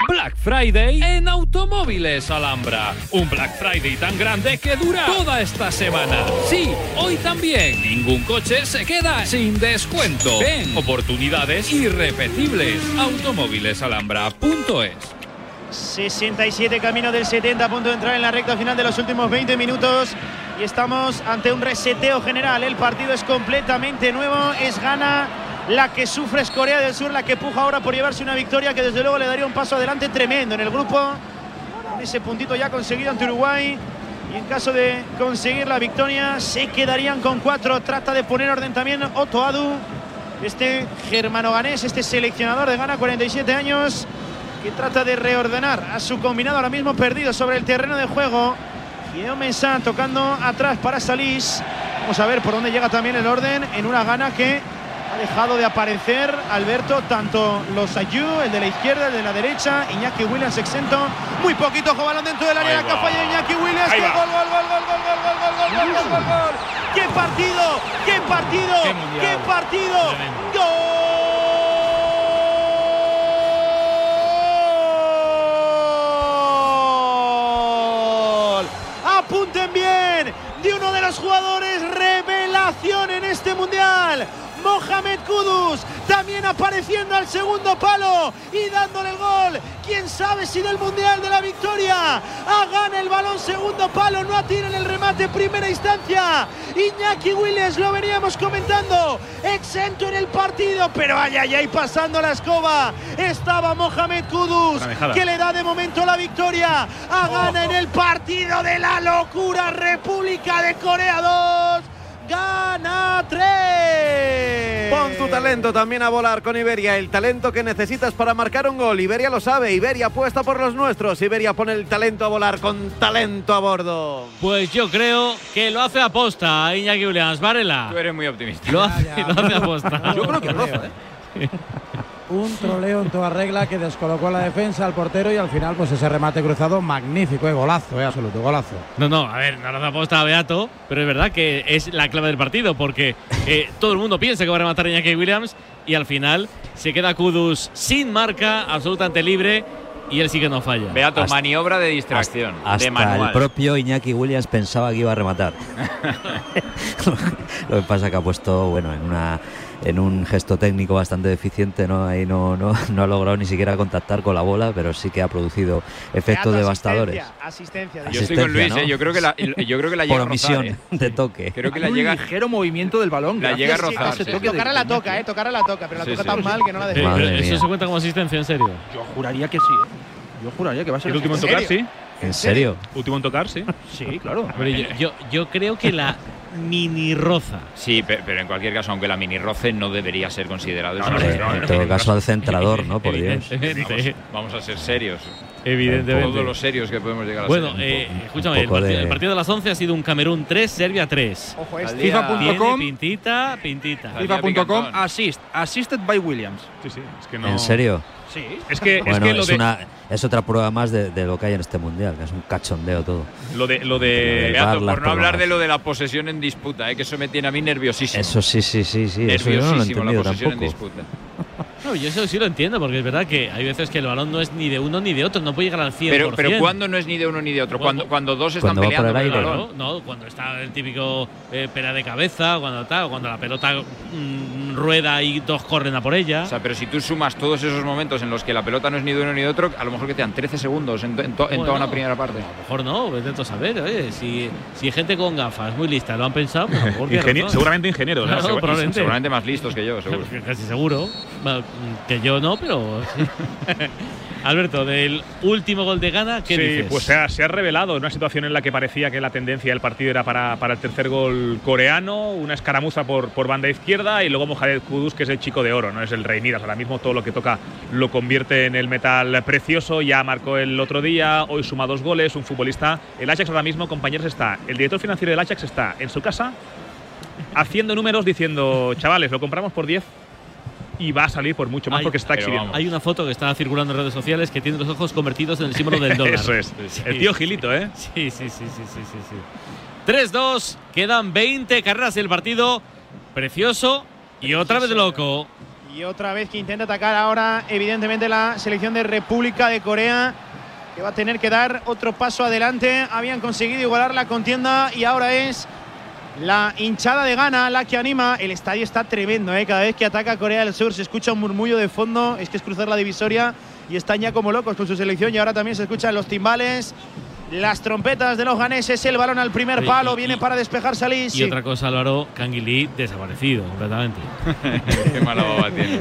Black Friday en Automóviles Alhambra. Un Black Friday tan grande que dura toda esta semana. Sí, hoy también. Ningún coche se queda sin descuento. Ven, oportunidades irrepetibles. Automóvilesalhambra.es 67 camino del 70 a punto de entrar en la recta final de los últimos 20 minutos y estamos ante un reseteo general. El partido es completamente nuevo, es gana la que sufre es Corea del Sur, la que puja ahora por llevarse una victoria que desde luego le daría un paso adelante tremendo en el grupo. Con ese puntito ya conseguido ante Uruguay y en caso de conseguir la victoria se quedarían con cuatro. Trata de poner orden también Otto Adu, este germano-ganés, este seleccionador de Ghana, 47 años que trata de reordenar a su combinado ahora mismo perdido sobre el terreno de juego. Hideo Mensah tocando atrás para Salís. Vamos a ver por dónde llega también el orden en una gana que ha dejado de aparecer Alberto, tanto los Ayú, el de la izquierda, el de la derecha, Iñaki Williams exento. Muy poquito ojo, balón dentro del área, va. falla Iñaki Williams. ¡Qué gol, gol, gol, gol, gol, gol, gol, gol, gol, gol, gol, gol! ¡Qué partido! ¡Qué partido! ¡Qué partido! ¡Gol! Apunten bien de uno de los jugadores revelación en este mundial. Mohamed Kudus también apareciendo al segundo palo y dándole el gol. Quién sabe si del mundial de la victoria. Ah, gana el balón segundo palo, no atira en el remate primera instancia. Iñaki Williams lo veníamos comentando, exento en el partido, pero ay ay ay pasando la escoba. Estaba Mohamed Kudus que le da de momento la victoria. A gana en el partido de la locura República de Corea 2. Gana 3. Pon tu talento también a volar con Iberia, el talento que necesitas para marcar un gol. Iberia lo sabe, Iberia apuesta por los nuestros. Iberia pone el talento a volar con talento a bordo. Pues yo creo que lo hace aposta Iñaki Williams. Varela. Tú eres muy optimista. Lo hace, lo hace aposta. Yo creo que roza, ¿eh? *laughs* Un troleo en toda regla que descolocó a la defensa, al portero y al final, pues ese remate cruzado magnífico, eh, golazo, eh, absoluto, golazo. No, no, a ver, no lo hace aposta a Beato, pero es verdad que es la clave del partido porque eh, todo el mundo piensa que va a rematar Iñaki Williams y al final se queda Kudus sin marca, absolutamente libre y él sí que no falla. Beato, Hasta- maniobra de distracción. de Hasta manual. el propio Iñaki Williams pensaba que iba a rematar. *laughs* *laughs* Lo que pasa que ha puesto, bueno, en una en un gesto técnico bastante deficiente, ¿no? Ahí no, no, *laughs* no ha logrado ni siquiera contactar con la bola, pero sí que ha producido efectos devastadores. Asistencia. asistencia. Yo estoy con Luis, ¿eh? yo creo que la, yo creo que la *laughs* llega Por a rozar, omisión ¿eh? de toque. Creo que la Un llega ligero movimiento del balón. La llega a a rozar, sí. de- Tocará la toca, eh, tocará la toca, pero la Sí, toca sí, tan sí. mal que no la deja. ¿Eso mía. se cuenta como asistencia en serio? Yo juraría que sí. ¿eh? Yo juraría que va a ser El último en tocar, sí. ¿En serio? Último en tocar, sí. Sí, claro. Pero yo, yo, yo creo que la mini roza. Sí, pe- pero, en cualquier caso, aunque la mini roce no debería ser considerado. eso. Hombre, en todo caso al centrador, ¿no? Por Dios. Vamos, vamos a ser serios. Evidentemente. Todos los serios que podemos llegar a Bueno, ser. eh, un escúchame, el partido, de- el partido de las 11 ha sido un Camerún 3, Serbia 3. Ojo este. FIFA.com, pintita, pintita. FIFA.com, assist, assisted by Williams. Sí, sí. Es que no. ¿En serio? Sí. Es que, es Bueno, que lo, es, de, una, es otra prueba más de, de lo que hay en este mundial, que es un cachondeo todo. lo de. Lo de Beato, por no hablar de lo de la posesión en disputa, eh, que eso me tiene a mí nerviosísimo. Eso sí, sí, sí, sí. Eso yo no lo he nerviosísimo la posesión en tampoco. disputa. No, yo eso sí lo entiendo, porque es verdad que hay veces que el balón no es ni de uno ni de otro, no puede llegar al 100%. Pero, pero cuando no es ni de uno ni de otro, cuando, cuando dos están Cuando va por peleando el balón. No, cuando está el típico eh, pera de cabeza, cuando tal, cuando la pelota mm, rueda y dos corren a por ella. O sea, pero si tú sumas todos esos momentos en los que la pelota no es ni de uno ni de otro, a lo mejor que te dan 13 segundos en, to- en to- en toda una primera parte. A lo mejor no, vete a saber, oye, si, si gente con gafas muy lista lo han pensado, pues a lo mejor *laughs* tiene ingenie- razón. seguramente ingenieros. *laughs* ¿no? Claro, Seguro- probablemente. Seguramente más listos que yo, seguro. *laughs* Casi seguro. Bueno, Que yo no, pero sí. *laughs* Alberto, del último gol de Gana, ¿qué sí, dices? pues se ha, se ha revelado en una situación en la que parecía que la tendencia del partido era para, para el tercer gol coreano, una escaramuza por, por banda izquierda y luego Mohamed Kudus, que es el chico de oro, no es el Rey Midas. Ahora mismo todo lo que toca lo convierte en el metal precioso. Ya marcó el otro día, hoy suma dos goles, un futbolista. El Ajax ahora mismo, compañeros, está. El director financiero del Ajax está en su casa haciendo números diciendo, chavales, lo compramos por 10 y va a salir por mucho más Hay- porque está pero exhibiendo. Hay una foto que está circulando en redes sociales que tiene los ojos convertidos en el símbolo del *laughs* dólar. Eso es. Sí. El tío Gilito, ¿eh? Sí, sí, sí, sí, sí, sí. sí. 3-2, quedan 20 carreras del partido. Precioso y otra vez loco. Y otra vez que intenta atacar ahora, evidentemente, la selección de República de Corea, que va a tener que dar otro paso adelante. Habían conseguido igualar la contienda y ahora es la hinchada de Ghana la que anima. El estadio está tremendo, ¿eh? cada vez que ataca Corea del Sur se escucha un murmullo de fondo. Es que es cruzar la divisoria y están ya como locos con su selección. Y ahora también se escuchan los timbales. Las trompetas de los ganeses, el balón al primer Oye, palo, y- viene y- para despejar Salís. Y otra cosa, Álvaro, Canguilí desaparecido completamente. *laughs* Qué mala baba tienes.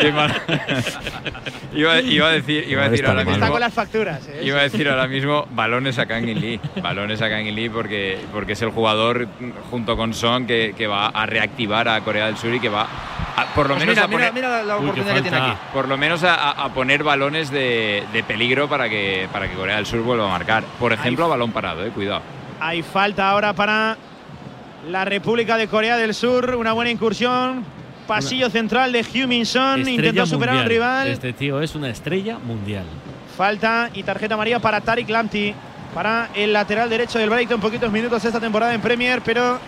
Qué mala- *laughs* iba, iba a decir, iba a decir está ahora mal. Está mismo. con las facturas. ¿eh? Iba a decir ahora mismo balones a Lee. Balones a Lee porque, porque es el jugador junto con Son que, que va a reactivar a Corea del Sur y que va a- por lo Pues menos mira, a poner, mira, mira la Uy, qué oportunidad que tiene falta. aquí. por lo menos a- a poner balones de, de peligro para que, para que Corea del Sur vuelva a marcar. Por ejemplo, a balón parado, eh, cuidado. Hay falta ahora para la República de Corea del Sur. Una buena incursión. Pasillo central de Heung-Min Son. Estrella Intentó superar al mundial. rival. Este tío es una estrella mundial. Falta y tarjeta amarilla para Tariq Lamptey. Para el lateral derecho del Brighton. Poquitos minutos esta temporada en Premier, pero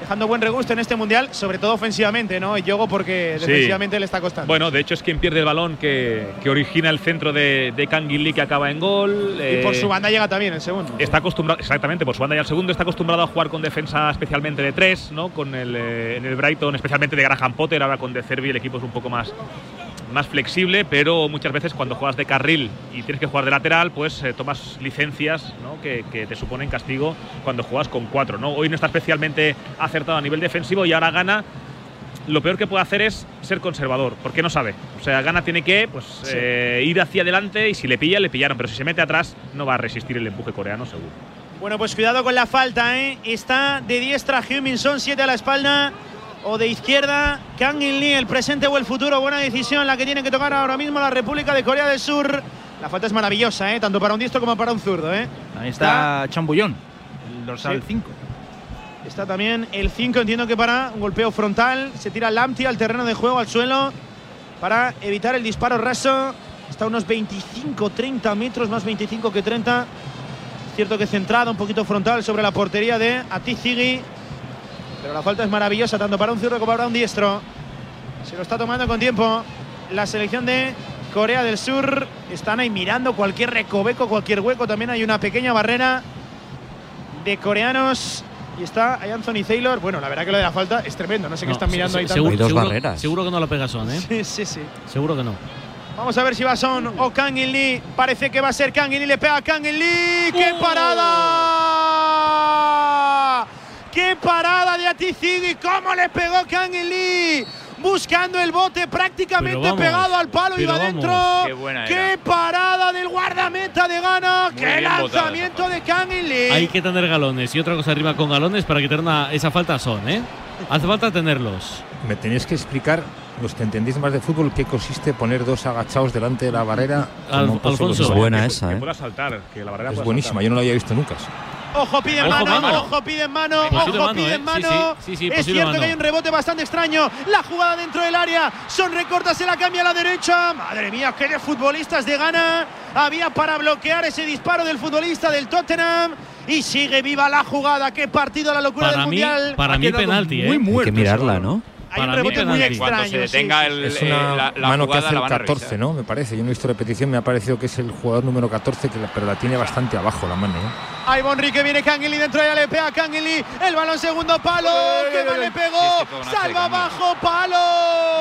dejando buen regusto en este mundial, sobre todo ofensivamente, ¿no? Y Yogo porque Sí. defensivamente le está costando. Bueno, de hecho es quien pierde el balón que, que origina el centro de, de Lee que acaba en gol. y por Eh, su banda llega también el segundo. Está acostumbrado, exactamente, por su banda y al segundo está acostumbrado a jugar con defensa especialmente de tres, ¿no? Con el, eh, en el Brighton, especialmente de Graham Potter, ahora con De Cervi el equipo es un poco más, más flexible, pero muchas veces cuando juegas de carril y tienes que jugar de lateral, pues eh, tomas licencias ¿no? que, que te suponen castigo cuando juegas con cuatro, ¿no? Hoy no está especialmente acertado a nivel defensivo y ahora gana. Lo peor que puede hacer es ser conservador, porque no sabe. O sea, Gana tiene que pues, Sí. eh, ir hacia adelante y si le pilla, le pillaron. Pero si se mete atrás, no va a resistir el empuje coreano, seguro. Bueno, pues cuidado con la falta, ¿eh? Está de diestra Heung-Min Son, 7 a la espalda. O de izquierda, Kang In Lee, el presente o el futuro. Buena decisión la que tiene que tocar ahora mismo la República de Corea del Sur. La falta es maravillosa, ¿eh? Tanto para un diestro como para un zurdo, ¿eh? Ahí está Chambullón, el dorsal Sí. 5. Está también el 5, entiendo que para un golpeo frontal. Se tira Lamptey al terreno de juego, al suelo, para evitar el disparo raso. Está a unos 25, 30 metros, más 25 que 30. Es cierto que centrado, un poquito frontal sobre la portería de Atizigi. Pero la falta es maravillosa, tanto para un zurdo como para un diestro. Se lo está tomando con tiempo la selección de Corea del Sur. Están ahí mirando cualquier recoveco, cualquier hueco. También hay una pequeña barrera de coreanos. Y está ahí Anthony Taylor. Bueno, la verdad que lo de la falta es tremendo. No sé qué están mirando se- ahí se- tanto. seguro, dos seguro- barreras. Seguro que no la pega Son, ¿eh? *laughs* Sí, sí, sí. Seguro que no. Vamos a ver si va Son o Kang In Lee. Parece que va a ser Kang In Lee. Le pega a Kang In Lee. ¡Qué ¡Oh! parada! ¡Qué parada de Atizigi! ¿Cómo le pegó Kang Lee? buscando el bote prácticamente vamos, pegado al palo y pero va vamos. dentro. Qué ¡Qué parada del guardameta de Ghana! Muy ¡Qué bien botada lanzamiento de Kang In Lee! Hay que tener galones y otra cosa arriba con galones para quitar una- esa falta son, ¿eh? Hace falta tenerlos. Me tenéis que explicar, los que entendéis más de fútbol, qué consiste poner dos agachados delante de la barrera. Al- Alfonso. Es buena que- esa, que ¿eh? pueda saltar, que la barrera Es pueda buenísima, saltar. yo no lo había visto nunca. Ojo, pide Ojo, mano, mano. ojo, pide mano, Posible ojo, mano, pide ¿eh? Sí, mano. sí, sí, sí, es cierto mano. que hay un rebote bastante extraño. La jugada dentro del área. Son recortas, se la cambia a la derecha. Madre mía, qué de futbolistas de Ghana. Había para bloquear ese disparo del futbolista del Tottenham. Y sigue viva la jugada. Qué partido la locura Para del mí- Mundial. para Ha mí penalti, ¿eh? muy Hay que muerto ese mirarla. ¿no? Hay un Para mí rebote muy extraño. Cuando se detenga el-. Es eh, una la- la mano que hace la el van a 14, revisar. ¿no? Me parece. Yo no he visto repetición, me ha parecido que es el jugador número 14, que la- pero la tiene bastante abajo la mano. ¿eh? Ahí Bonrique viene Kangeli dentro de la le pega a Kangeli. El balón segundo palo. ¡Qué mal le pegó! Sí, que ¡Salva bajo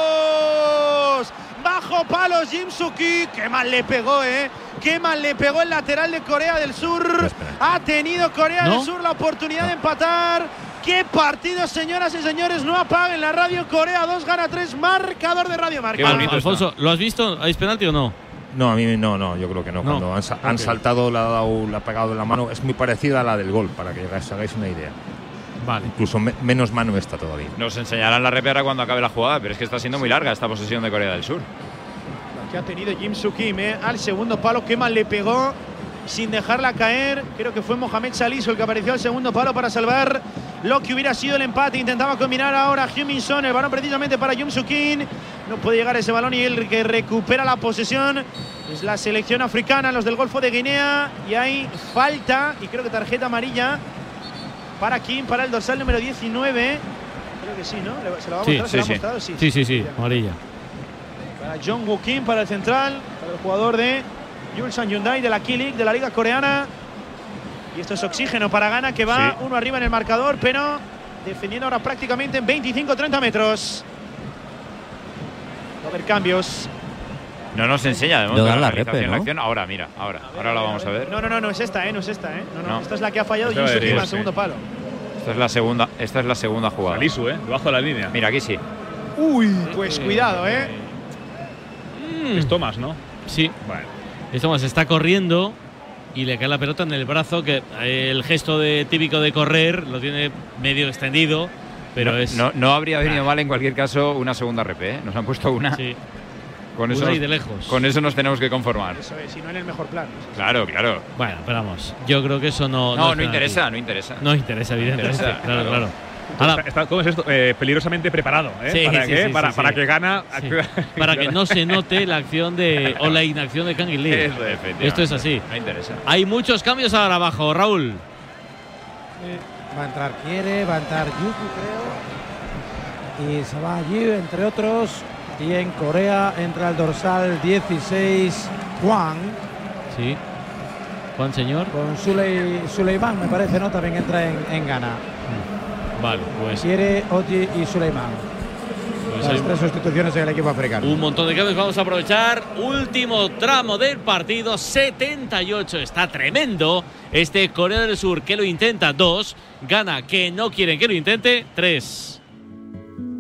palos! Bajo palos Jim Suki. ¡Qué mal le pegó, eh! ¡Qué mal le pegó el lateral de Corea del Sur! Ha tenido Corea ¿No? del Sur la oportunidad de empatar. ¡Qué partido, señoras y señores! No apaguen la radio. Corea 2 gana 3. Marcador de Radio Marca. Al- Alfonso, ¿lo has visto? ¿Hay penalti o no? No, a mí no, no, yo creo que no. No. Cuando han, han saltado, la ha, dado, la ha pegado en la mano, es muy parecida a la del gol, para que os hagáis una idea. Vale. Incluso me- menos mano esta todavía. Nos enseñarán la repera cuando acabe la jugada, pero es que está siendo muy larga esta posesión de Corea del Sur. que ha tenido Jim Sukim eh, al segundo palo. Qué mal le pegó sin dejarla caer. Creo que fue Mohamed Salisu el que apareció al segundo palo para salvar lo que hubiera sido el empate. Intentaba combinar ahora Huminson. El balón precisamente para Jim Sukin. No puede llegar ese balón y el que recupera la posesión es la selección africana, los del Golfo de Guinea. Y hay falta y creo que tarjeta amarilla para Kim, para el dorsal número 19. Creo que sí, ¿no? ¿Se la va a Sí, mostrar? ¿Se sí, la ha sí. mostrado? Sí, sí, sí, amarilla. Para John Woo Kim, para el central, para el jugador de Julsan Hyundai de la K-League, de la Liga Coreana. Y esto es oxígeno para Ghana, que va Sí. uno arriba en el marcador, pero defendiendo ahora prácticamente en 25-30 metros. Va a haber cambios. No nos enseña de momento la la ¿no? acción. Ahora, mira, ahora. Ahora la vamos a ver. No, no, no, no es esta, ¿eh? No es esta, ¿eh? No, no, No. esta es la que ha fallado Kim al ser. segundo palo. Esta es la segunda, esta es la segunda jugada. Salisu, ¿eh? Debajo de la línea. Mira, aquí sí. Uy, pues cuidado, ¿eh? Es Thomas, ¿no? Sí. Bueno. Esto más está corriendo y le cae la pelota en el brazo, que eh, el gesto de, típico de correr lo tiene medio extendido, pero no, es no, no habría venido mal en cualquier caso una segunda repe, ¿eh? Nos han puesto una. Sí. Con eso, Una nos- de lejos. con eso nos tenemos que conformar. Eso es, si no en el mejor plan. Claro, claro. Bueno, pero vamos, yo creo que eso no. No, no interesa, no interesa. No interesa, evidentemente. interesa, claro, claro. claro. Está- está- ¿Cómo es esto? Eh, peligrosamente preparado, ¿eh? Sí, ¿Para sí, qué? sí, para, sí, para sí. que gana. Sí. *laughs* Para que no se note la acción de o la inacción de Kangin Lee. Eso. Esto es así. Interesa. Hay muchos cambios ahora abajo, Raúl. Va a entrar Quiere, va a entrar Yuku, creo. Y se va allí, entre otros. Y en Corea entra el dorsal 16, Juan. Sí. Juan Señor. Con Suley, Suleiman, me parece, ¿no? También entra en, en Ghana. Vale, pues. Quiere, Oji y Suleiman. Pues Las hay- tres sustituciones en el equipo africano. Un montón de cambios, vamos a aprovechar. Último tramo del partido, 78. Está tremendo. Este Corea del Sur que lo intenta, 2. Gana que no quieren que lo intente, 3.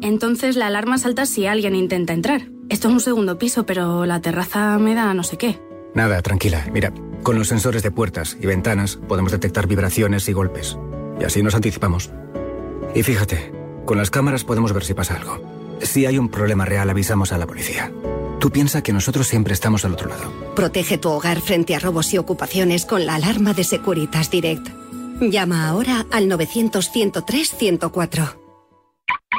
Entonces la alarma salta si alguien intenta entrar. Esto es un segundo piso, pero la terraza me da no sé qué. Nada, tranquila. Mira, con los sensores de puertas y ventanas podemos detectar vibraciones y golpes. Y así nos anticipamos. Y fíjate, con las cámaras podemos ver si pasa algo. Si hay un problema real, avisamos a la policía. Tú piensa que nosotros siempre estamos al otro lado. Protege tu hogar frente a robos y ocupaciones con la alarma de Securitas Direct. Llama ahora al 900-103-104.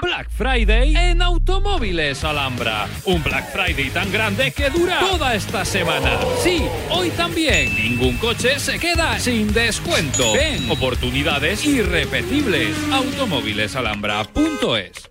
Black Friday en Automóviles Alhambra. Un Black Friday tan grande que dura toda esta semana. Sí, hoy también. Ningún coche se queda sin descuento. Ven, oportunidades irrepetibles. Automóvilesalhambra.es.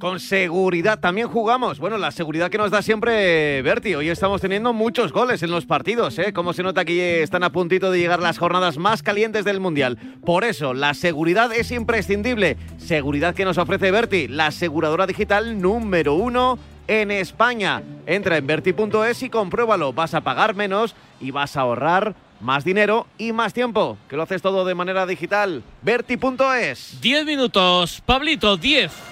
Con seguridad también jugamos. Bueno, la seguridad que nos da siempre Berti. Hoy estamos teniendo muchos goles en los partidos, ¿eh? Como se nota que están a puntito de llegar las jornadas más calientes del Mundial. Por eso, la seguridad es imprescindible. Seguridad que nos ofrece Berti, la aseguradora digital número uno en España. Entra en Berti.es y compruébalo. Vas a pagar menos y vas a ahorrar más dinero y más tiempo. Que lo haces todo de manera digital. Berti.es. 10 minutos, Pablito, 10.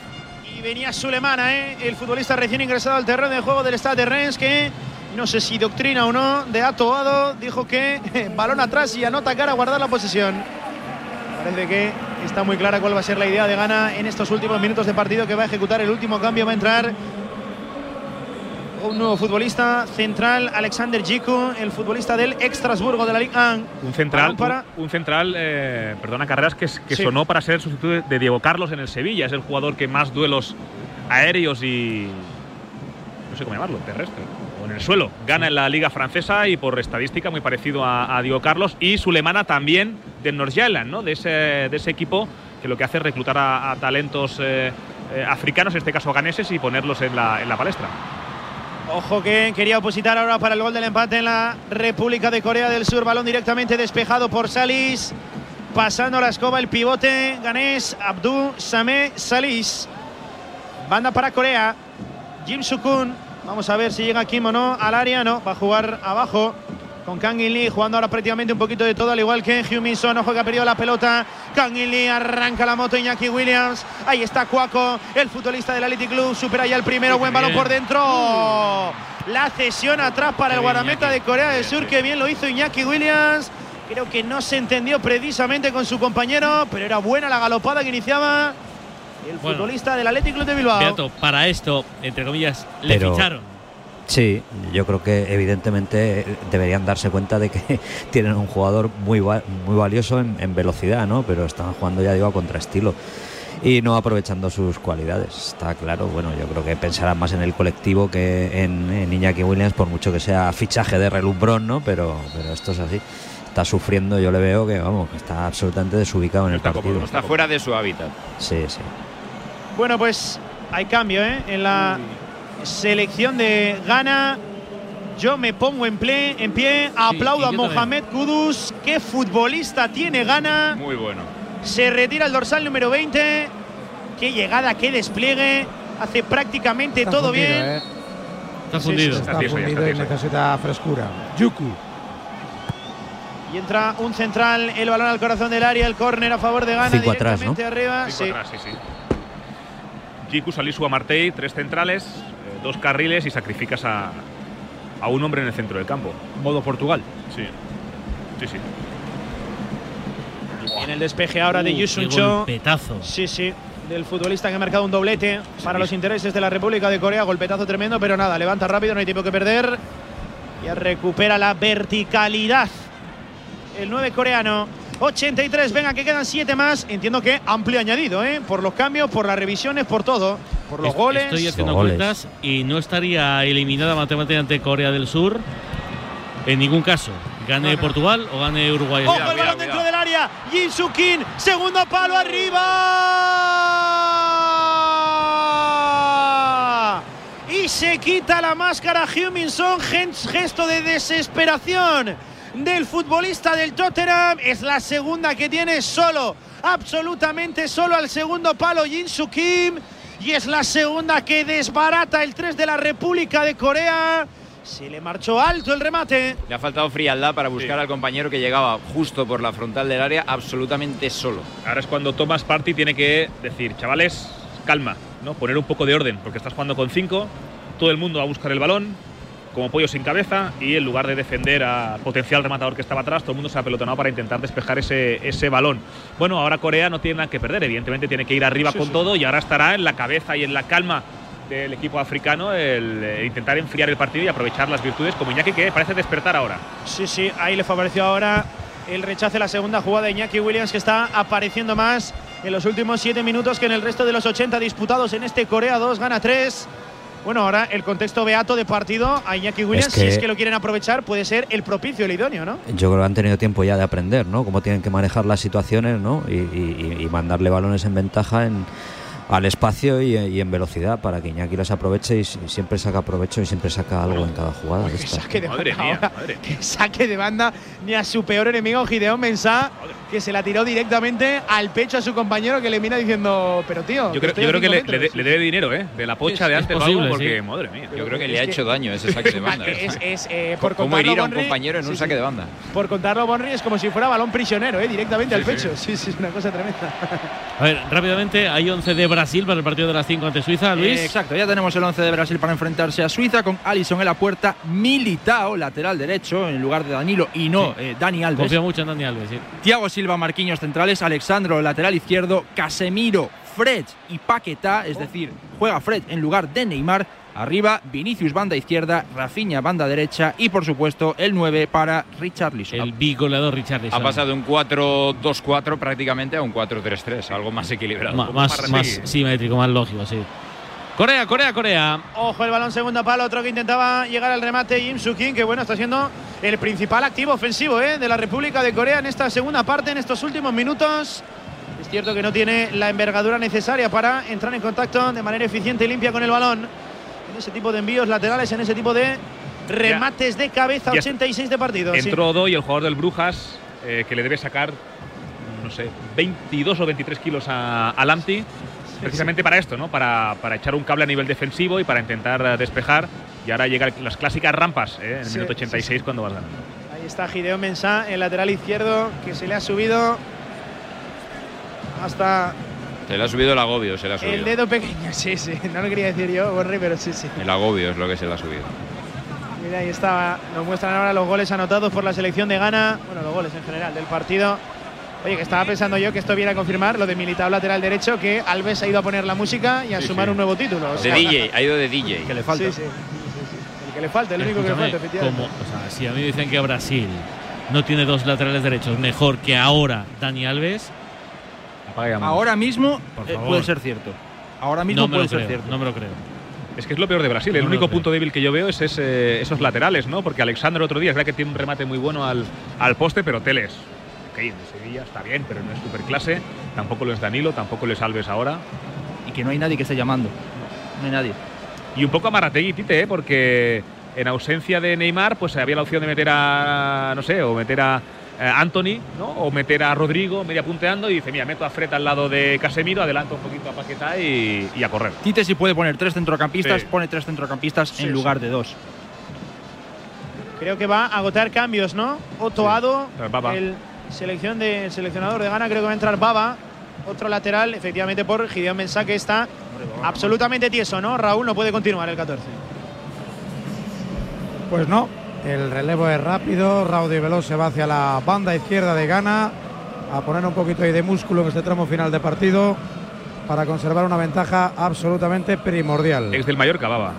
Y venía Sulemana, ¿eh? el futbolista recién ingresado al terreno de juego del Stade de Rennes, que no sé si doctrina o no, de Atoado, dijo que balón atrás y anota cara a guardar la posesión. Parece que está muy clara cuál va a ser la idea de Gana en estos últimos minutos de partido que va a ejecutar el último cambio. Va a entrar un nuevo futbolista central, Alexander Jiku, el futbolista del Extrasburgo de la Ligue 1. Un central, Para- un, un central eh, perdona Carreras, que, que Sí. sonó para ser el sustituto de Diego Carlos en el Sevilla. Es el jugador que más duelos aéreos y. no sé cómo llamarlo, terrestre. O en el suelo. Gana en la Liga Francesa y por estadística muy parecido a, a Diego Carlos. Y Sulemana también del North Island, ¿no? De ese, de ese equipo que lo que hace es reclutar a, a talentos eh, eh, africanos, en este caso ganeses, y ponerlos en la, en la palestra. Ojo que quería opositar ahora para el gol del empate en la República de Corea del Sur. Balón directamente despejado por Salis. Pasando la escoba el pivote ganés Abdu Sameh Salis. Banda para Corea. Jim Sukun. Vamos a ver si llega Kim o no al área. No, va a jugar abajo. Con Kang In Lee jugando ahora prácticamente un poquito de todo, al igual que Hyun Min Son. Ojo que ha perdido la pelota. Kang In Lee arranca la moto Iñaki Williams. Ahí está Cuaco, el futbolista del Athletic Club. Supera ya el primero. Buen balón por dentro. La cesión atrás para el guardameta de Corea del Sur. Que bien lo hizo Iñaki Williams. Creo que no se entendió precisamente con su compañero, pero era buena la galopada que iniciaba el Bueno. futbolista del Athletic Club de Bilbao. Beato, para esto, entre comillas, le Pero- ficharon. Sí, yo creo que evidentemente eh, deberían darse cuenta de que *laughs* tienen un jugador muy, muy valioso en, en velocidad, ¿no? Pero están jugando, ya digo, a contraestilo y no aprovechando sus cualidades. Está claro, bueno, yo creo que pensarán más en el colectivo que en, en Iñaki Williams, por mucho que sea fichaje de relumbrón, ¿no? Pero, pero esto es así. Está sufriendo, yo le veo que, vamos, que está absolutamente desubicado en el partido. Está fuera de su hábitat. Sí, sí. Bueno, pues hay cambio ¿eh? en la selección de Ghana. Yo me pongo en, en pie, aplaudo a. Mohamed Kudus. ¿Qué futbolista tiene Ghana? Muy bueno. Se retira el dorsal número 20. Qué llegada, qué despliegue. Hace prácticamente Está todo fundido, bien. ¿eh? Está fundido. sí, Está está fundido y necesita frescura. Yuku. Y entra un central, el balón al corazón del área, el córner a favor de Ghana. Cinco atrás, directamente arriba. Cinco Sí. atrás, sí, sí. Jiku, Salisu, Amartey, tres centrales, dos carriles y sacrificas a, a un hombre en el centro del campo. Modo Portugal. Sí. Sí, sí. En el despeje ahora de Uh, Yusun qué Cho. golpetazo. Sí, sí. Del futbolista que ha marcado un doblete para los intereses de la República de Corea. Golpetazo tremendo, pero nada, levanta rápido, no hay tiempo que perder. Ya recupera la verticalidad. El 9 coreano. 83, venga, que quedan 7 más. Entiendo que amplio añadido, ¿eh? Por los cambios, por las revisiones, por todo. Por los goles. Estoy haciendo Goles. cuentas y no estaría eliminada matemáticamente Corea del Sur en ningún caso. Gane Portugal o gane Uruguay. Ojo el balón cuidado, dentro cuidado. del área. Jin Soo-kim, segundo palo arriba. Y se quita la máscara Hyun Min Son, gen- gesto de desesperación del futbolista del Tottenham. Es la segunda que tiene solo, absolutamente solo al segundo palo Jin Soo-kim. Y es la segunda que desbarata el 3 de la República de Corea. Se le marchó alto el remate. Le ha faltado frialdad para buscar al compañero que llegaba justo por la frontal del área, absolutamente solo. Ahora es cuando Thomas Party tiene que decir, chavales, calma, ¿no? Poner un poco de orden, porque estás jugando con cinco, todo el mundo va a buscar el balón, como pollo sin cabeza, y en lugar de defender al potencial rematador que estaba atrás, todo el mundo se ha pelotonado para intentar despejar ese, ese balón. Bueno, ahora Corea no tiene nada que perder, evidentemente tiene que ir arriba Sí, con sí. todo y ahora estará en la cabeza y en la calma del equipo africano el eh, intentar enfriar el partido y aprovechar las virtudes como Iñaki que parece despertar ahora. Sí, sí, ahí le favoreció ahora el rechace de la segunda jugada de Iñaki Williams, que está apareciendo más en los últimos siete minutos que en el resto de los 80 disputados en este Corea 2, gana 3. Bueno, ahora el contexto beato de partido a Iñaki Williams, que- si es que lo quieren aprovechar, puede ser el propicio, el idóneo, ¿no? Yo creo que han tenido tiempo ya de aprender, ¿no? Cómo tienen que manejar las situaciones, ¿no? Y, y- y mandarle balones en ventaja en, al espacio y, y en velocidad para que Iñaki las aproveche y, siempre saca provecho y siempre saca algo en cada jugada. estas. saque de Madre banda mía, ahora, que saque de banda ni a su peor enemigo Gideón Mensah que se la tiró directamente al pecho a su compañero que le mira diciendo pero tío Yo creo, yo creo que le, metros". le de- le debe dinero, ¿eh? De la pocha Es- de es antes posible, algo, porque, sí. madre mía. Yo creo que le ha que- hecho daño ese saque de banda. es, es, eh, por ¿Cómo contarlo herir a un Bonri- compañero en un sí, saque sí. de banda? por contarlo Bonri es como si fuera balón prisionero eh, directamente al Sí, sí. pecho sí sí es una cosa tremenda A ver, rápidamente, hay 11 de Brasil para el partido de las 5 ante Suiza, Luis. Eh, exacto, ya tenemos el 11 de Brasil para enfrentarse a Suiza con Alisson en la puerta, Militao, lateral derecho, en lugar de Danilo y no eh, Dani Alves. Confío mucho en Dani Alves, sí. Thiago Silva, Marquinhos centrales, Alexandro lateral izquierdo, Casemiro, Fred y Paquetá, es decir, juega Fred en lugar de Neymar. Arriba, Vinicius banda izquierda, Rafinha banda derecha y por supuesto el 9 para Richarlison. El bigoleador Richarlison. Ha pasado un 4-2-4 prácticamente a un 4-3-3, algo más equilibrado. Más, más simétrico, más lógico, sí. Corea, Corea, Corea. Ojo el balón segundo palo, otro que intentaba llegar al remate Im Soo Kim, que bueno, está siendo el principal activo ofensivo ¿eh? de la República de Corea en esta segunda parte, en estos últimos minutos. Es cierto que no tiene la envergadura necesaria para entrar en contacto de manera eficiente y limpia con el balón. En ese tipo de envíos laterales, en ese tipo de remates de cabeza, Ya 86 de partido. sí. Entró Odoy, el jugador del Brujas, eh, que le debe sacar, no sé, 22 o 23 kilos a, a precisamente para esto, ¿no? Para, para echar un cable a nivel defensivo y para intentar eh, despejar. Y ahora llegan las clásicas rampas, ¿eh? en el Sí, minuto sí, 86 cuando vas ganando. Ahí está Gideón Mensah, el lateral izquierdo, que se le ha subido hasta Se le ha subido el agobio, se le ha el subido. dedo pequeño. *laughs* Sí, sí, no lo quería decir yo, Borri, pero sí, sí. El agobio es lo que se le ha subido. Mira, ahí estaba. Nos muestran ahora los goles anotados por la selección de Ghana. Bueno, los goles en general del partido. Oye, que estaba pensando yo que esto viene a confirmar lo de Militao lateral derecho, que Alves ha ido a poner la música y a Sí, sumar sí. un nuevo título. o De sea, DJ, ha ido de DJ. Que le falta. Sí, sí, sí, sí. El que le falta, el único que le Escúchame, falta, efectivamente. como- o sea, si a mí me dicen que Brasil no tiene dos laterales derechos mejor que ahora Dani Alves, Ahora mismo eh, puede ser cierto. Ahora mismo no me puede lo ser creo. cierto. No me lo creo. Es que es lo peor de Brasil. No el único punto débil que yo veo es ese- esos laterales, ¿no? Porque Alexandro el otro día es verdad que tiene un remate muy bueno al, al poste, pero Teles, ok, en Sevilla está bien, pero no es superclase. Tampoco lo es Danilo, tampoco lo es Alves ahora. Y que no hay nadie que esté llamando. No hay nadie. Y un poco a Marategui, Tite, ¿eh? porque en ausencia de Neymar, pues había la opción de meter a, no sé, o meter a Anthony, ¿no? O meter a Rodrigo media punteando y dice, mira, meto a Fred al lado de Casemiro, adelanto un poquito a Paquetá y, y a correr. Tite si puede poner tres centrocampistas, Sí. pone tres centrocampistas en lugar de dos. Creo que va a agotar cambios, ¿no? Otoado, Eh, Baba. el, selección de, el seleccionador de Ghana, creo que va a entrar Baba, otro lateral, efectivamente por Gideón Mensah, que está absolutamente tieso, ¿no? Raúl no puede continuar el 14. Pues no, el relevo es rápido, Raudo y Veloz se va hacia la banda izquierda de Ghana a poner un poquito ahí de músculo en este tramo final de partido para conservar una ventaja absolutamente primordial. Es del Mallorca, Baba.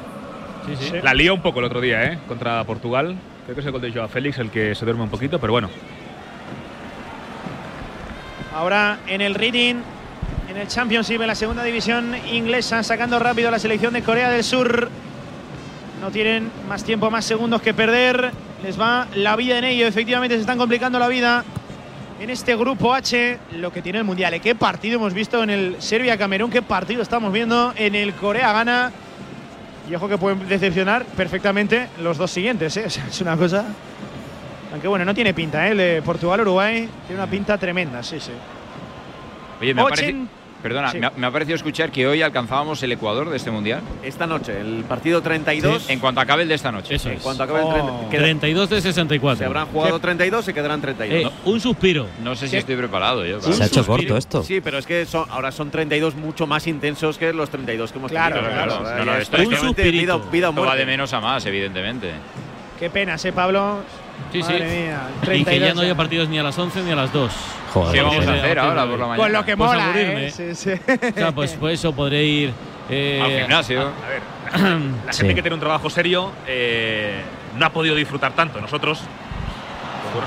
Sí, sí. La lió un poco el otro día, ¿eh? Contra Portugal. Creo que es el gol de Joao Félix el que se duerme un poquito, pero bueno. Ahora en el Reading, en el Championship, en la segunda división inglesa, sacando rápido a la selección de Corea del Sur. No tienen más tiempo, más segundos que perder. Les va la vida en ello. Efectivamente, se están complicando la vida en este grupo H. Lo que tiene el Mundial. ¿eh? ¿Qué partido hemos visto en el Serbia-Camerún? ¿Qué partido estamos viendo en el Corea-Gana? Y ojo que pueden decepcionar perfectamente los dos siguientes. ¿eh? *laughs* O sea, es una cosa. Aunque bueno, no tiene pinta, ¿eh? El de Portugal-Uruguay tiene una pinta tremenda, sí, sí. Oye, me pareci- perdona, Sí. me, ha, me ha parecido escuchar que hoy alcanzábamos el Ecuador de este mundial. Esta noche, el partido 32. En cuanto acabe el de esta noche. Eso En es. cuanto acabe el Oh. 30, queda- 32 de 64. se habrán jugado 32, se quedarán 32. Eh, un suspiro. No sé si Sí. estoy preparado yo. Se ha hecho corto esto. Sí, pero es que son, ahora son 32 mucho más intensos que los 32 que hemos Claro, tenido. claro. Ya No, no, es esto- Un vida, suspirito. vida Esto va de menos a más, evidentemente. Qué penas, ¿eh, Pablo? Sí, sí. Madre mía, Y que 32 ya no haya partidos ni a las 11 ni a las 2. Joder, ¿Qué vamos a sí. hacer ahora por la mañana? Con lo que Pues mola. ¿eh? Sí, sí. O sea, pues, pues eso podré ir. eh, Al gimnasio. A ver, *clears throat* la Sí. gente que tiene un trabajo serio eh, no ha podido disfrutar tanto. Nosotros,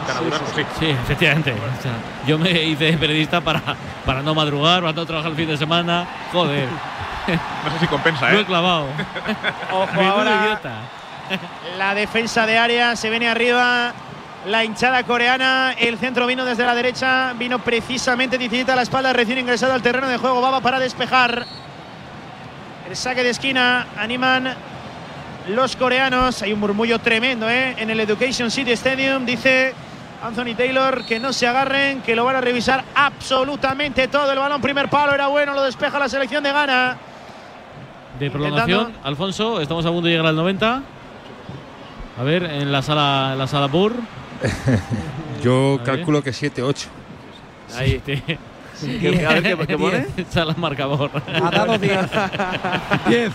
canaduras, pues sí. Sí, efectivamente. O sea, yo me hice periodista para, para no madrugar, para no trabajar el fin de semana. Joder, No sé si compensa, lo he ¿eh? clavado. *laughs* Ojo ahora. idiota. La defensa de área se viene arriba. La hinchada coreana. El centro vino desde la derecha. Vino precisamente Ticinita a la espalda. Recién ingresado al terreno de juego. Baba para despejar. El saque de esquina animan los coreanos. Hay un murmullo tremendo ¿eh? en el Education City Stadium. Dice Anthony Taylor que no se agarren, que lo van a revisar absolutamente todo. El balón primer palo era bueno, lo despeja la selección de Ghana. De prolongación, Alfonso, estamos a punto de llegar al 90. A ver, en la sala, en la sala Burr. Yo A ver. calculo que 7-8. Ahí, te- ¿Qué- a ver, ¿qué- qué pone? Diez, Sala marcador. Ha dado 10. 10.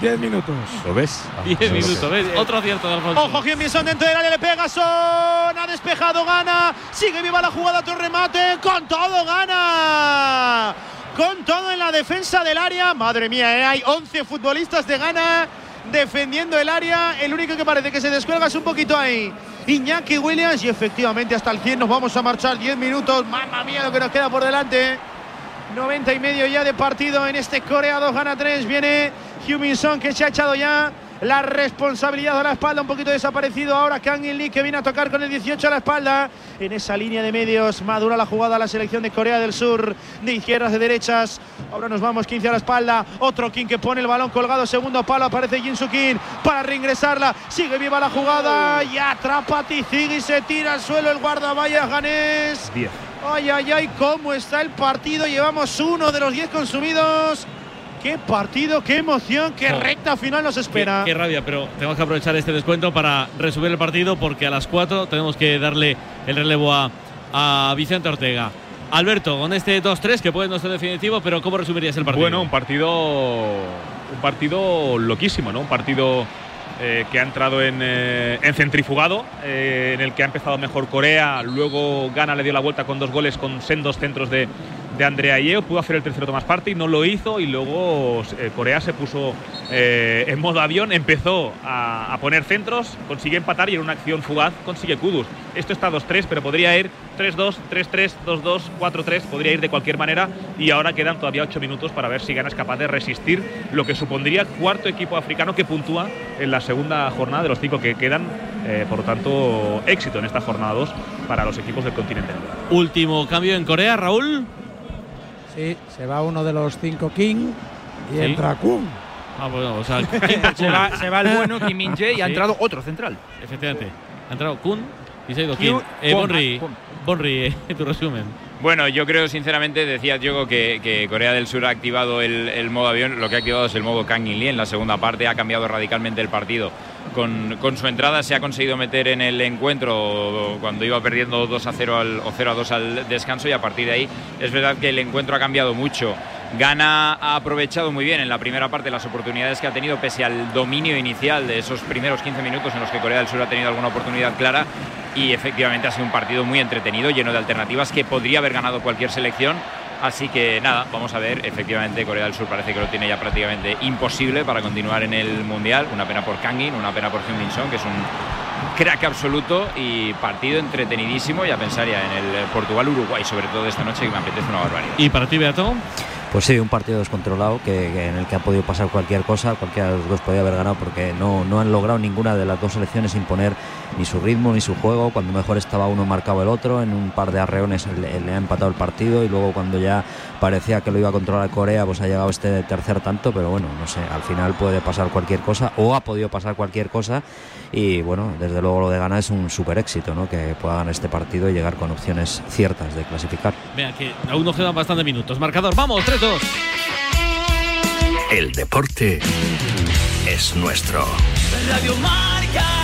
10 minutos. ¿Lo ves? 10 minutos, ¿ves? Otro acierto de Alfonso. Ojo, Son dentro del área, le pega Son. Ha despejado, gana. Sigue viva la jugada, otro remate. Con todo, gana. Con todo en la defensa del área. Madre mía, ¿eh? hay 11 futbolistas de Ghana defendiendo el área. El único que parece que se descuelga es un poquito ahí. Iñaki Williams. Y efectivamente, hasta el 100 nos vamos a marchar. 10 minutos. Mamma mía, lo que nos queda por delante. 90 y medio ya de partido en este Corea 2 gana 3. Viene Heung-Min Son que se ha echado ya la responsabilidad a la espalda. Un poquito desaparecido ahora Kang In Lee que viene a tocar con el 18 a la espalda. En esa línea de medios madura la jugada la selección de Corea del Sur. De izquierdas, de derechas. Ahora nos vamos 15 a la espalda. Otro King que pone el balón colgado. Segundo palo. Aparece Jin Kim para reingresarla. Sigue viva la jugada. Y atrapa a Tizigi. Se tira al suelo el guardaballas ganés. 10. Ay, ay, ay, cómo está el partido. Llevamos uno de los 10 consumidos. Qué partido, qué emoción, qué recta final nos espera. qué rabia, pero tenemos que aprovechar este descuento para resumir el partido porque a las 4 tenemos que darle el relevo a, a Vicente Ortega. Alberto, con este 2-3 que puede no ser definitivo, pero ¿cómo resumirías el partido? Bueno, un partido, un partido loquísimo, ¿no? Un partido eh, que ha entrado en, eh, en centrifugado, eh, en el que ha empezado mejor Corea, luego Ghana le dio la vuelta con dos goles con sendos centros de, de Andrea Yeo, pudo hacer el tercero Tomás Partey, no lo hizo y luego eh, Corea se puso eh, en modo avión, empezó a, a poner centros, consigue empatar y en una acción fugaz consigue Kudus. Esto está 2-3, pero podría ir 3-2, 3-3, 2-2, 4-3, podría ir de cualquier manera y ahora quedan todavía 8 minutos para ver si Ghana es capaz de resistir lo que supondría cuarto equipo africano que puntúa en la segunda jornada de los cinco que quedan, eh, por lo tanto éxito en esta jornada 2 para los equipos del continente. Último cambio en Corea, Raúl. Sí, se va uno de los cinco King y Sí. entra Kun. Ah, bueno, o sea, *laughs* Se va, se va el bueno Kim Min Jae y ha entrado otro central. Efectivamente. Ha entrado Kun y se ha ido Kim. Eh, Kun. Bonri, Kun. Bonri, eh, *laughs* tu resumen. Bueno, yo creo sinceramente, decía Diogo, que, Corea del Sur ha activado el, el modo avión, lo que ha activado es el modo Kang In Lee en la segunda parte, ha cambiado radicalmente el partido. Con, con su entrada se ha conseguido meter en el encuentro cuando iba perdiendo 2 a 0 al, o 0 a 2 al descanso y a partir de ahí es verdad que el encuentro ha cambiado mucho. Ghana ha aprovechado muy bien en la primera parte las oportunidades que ha tenido pese al dominio inicial de esos primeros 15 minutos en los que Corea del Sur ha tenido alguna oportunidad clara y efectivamente ha sido un partido muy entretenido, lleno de alternativas que podría haber ganado cualquier selección. Así que nada, vamos a ver. Efectivamente, Corea del Sur parece que lo tiene ya prácticamente imposible para continuar en el Mundial. Una pena por Kangin, una pena por Heung-Min Son, que es un crack absoluto y partido entretenidísimo. Y a pensar ya en el Portugal-Uruguay, sobre todo esta noche, que me apetece una barbaridad. ¿Y para ti, Beato? Pues sí, un partido descontrolado que, que en el que ha podido pasar cualquier cosa, cualquiera de los dos podía haber ganado porque no, no han logrado ninguna de las dos selecciones imponer ni su ritmo ni su juego. Cuando mejor estaba uno marcado el otro, en un par de arreones le, le ha empatado el partido y luego cuando ya parecía que lo iba a controlar Corea, pues ha llegado este tercer tanto, pero bueno, no sé, al final puede pasar cualquier cosa o ha podido pasar cualquier cosa y bueno, desde luego lo de ganar es un super éxito, ¿no? Que pueda ganar este partido y llegar con opciones ciertas de clasificar. Vea que aún nos quedan bastantes minutos. Marcador, vamos, 3-2. El deporte es nuestro. Radio Marca.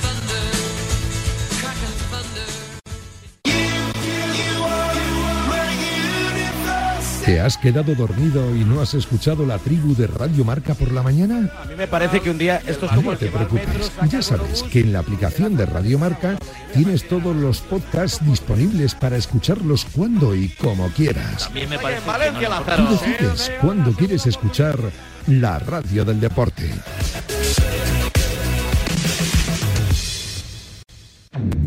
¿Te has quedado dormido y no has escuchado la tribu de Radio Marca por la mañana? A mí me parece que un día esto es como No te preocupes, ya sabes que en la aplicación de Radio Marca tienes todos los podcasts disponibles para escucharlos cuando y como quieras. También me parece Valencia, que no. Tú decides cuándo quieres escuchar la radio del deporte.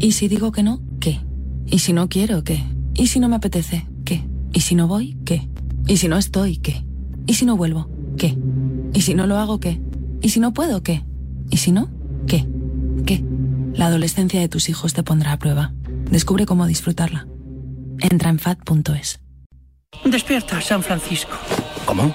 ¿Y si digo que no? ¿Qué? ¿Y si no quiero? ¿Qué? ¿Y si no me apetece? ¿Y si no voy? ¿Qué? ¿Y si no estoy? ¿Qué? ¿Y si no vuelvo? ¿Qué? ¿Y si no lo hago? ¿Qué? ¿Y si no puedo? ¿Qué? ¿Y si no? ¿Qué? ¿Qué? La adolescencia de tus hijos te pondrá a prueba. Descubre cómo disfrutarla. Entra en fat.es. Despierta, San Francisco. ¿Cómo?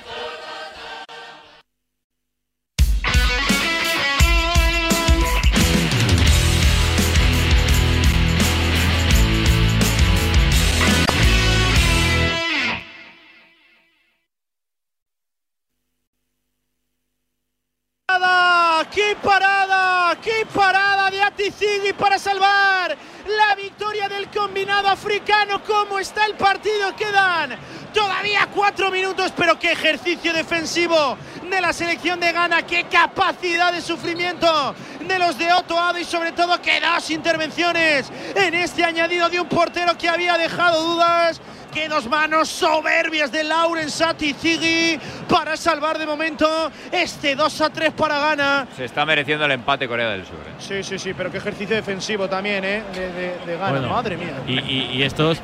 Partido? Quedan todavía cuatro minutos, pero qué ejercicio defensivo de la selección de Ghana, qué capacidad de sufrimiento de los de Otto Addo y sobre todo que dos intervenciones en este añadido de un portero que había dejado dudas. Que dos manos soberbias de Lauren Saticigui para salvar de momento este 2 a 3 para Ghana. Se está mereciendo el empate Corea del Sur. ¿eh? Sí, sí, sí, pero qué ejercicio defensivo también, ¿eh? De, de- de Ghana, Bueno, madre mía. Y, y- y estos,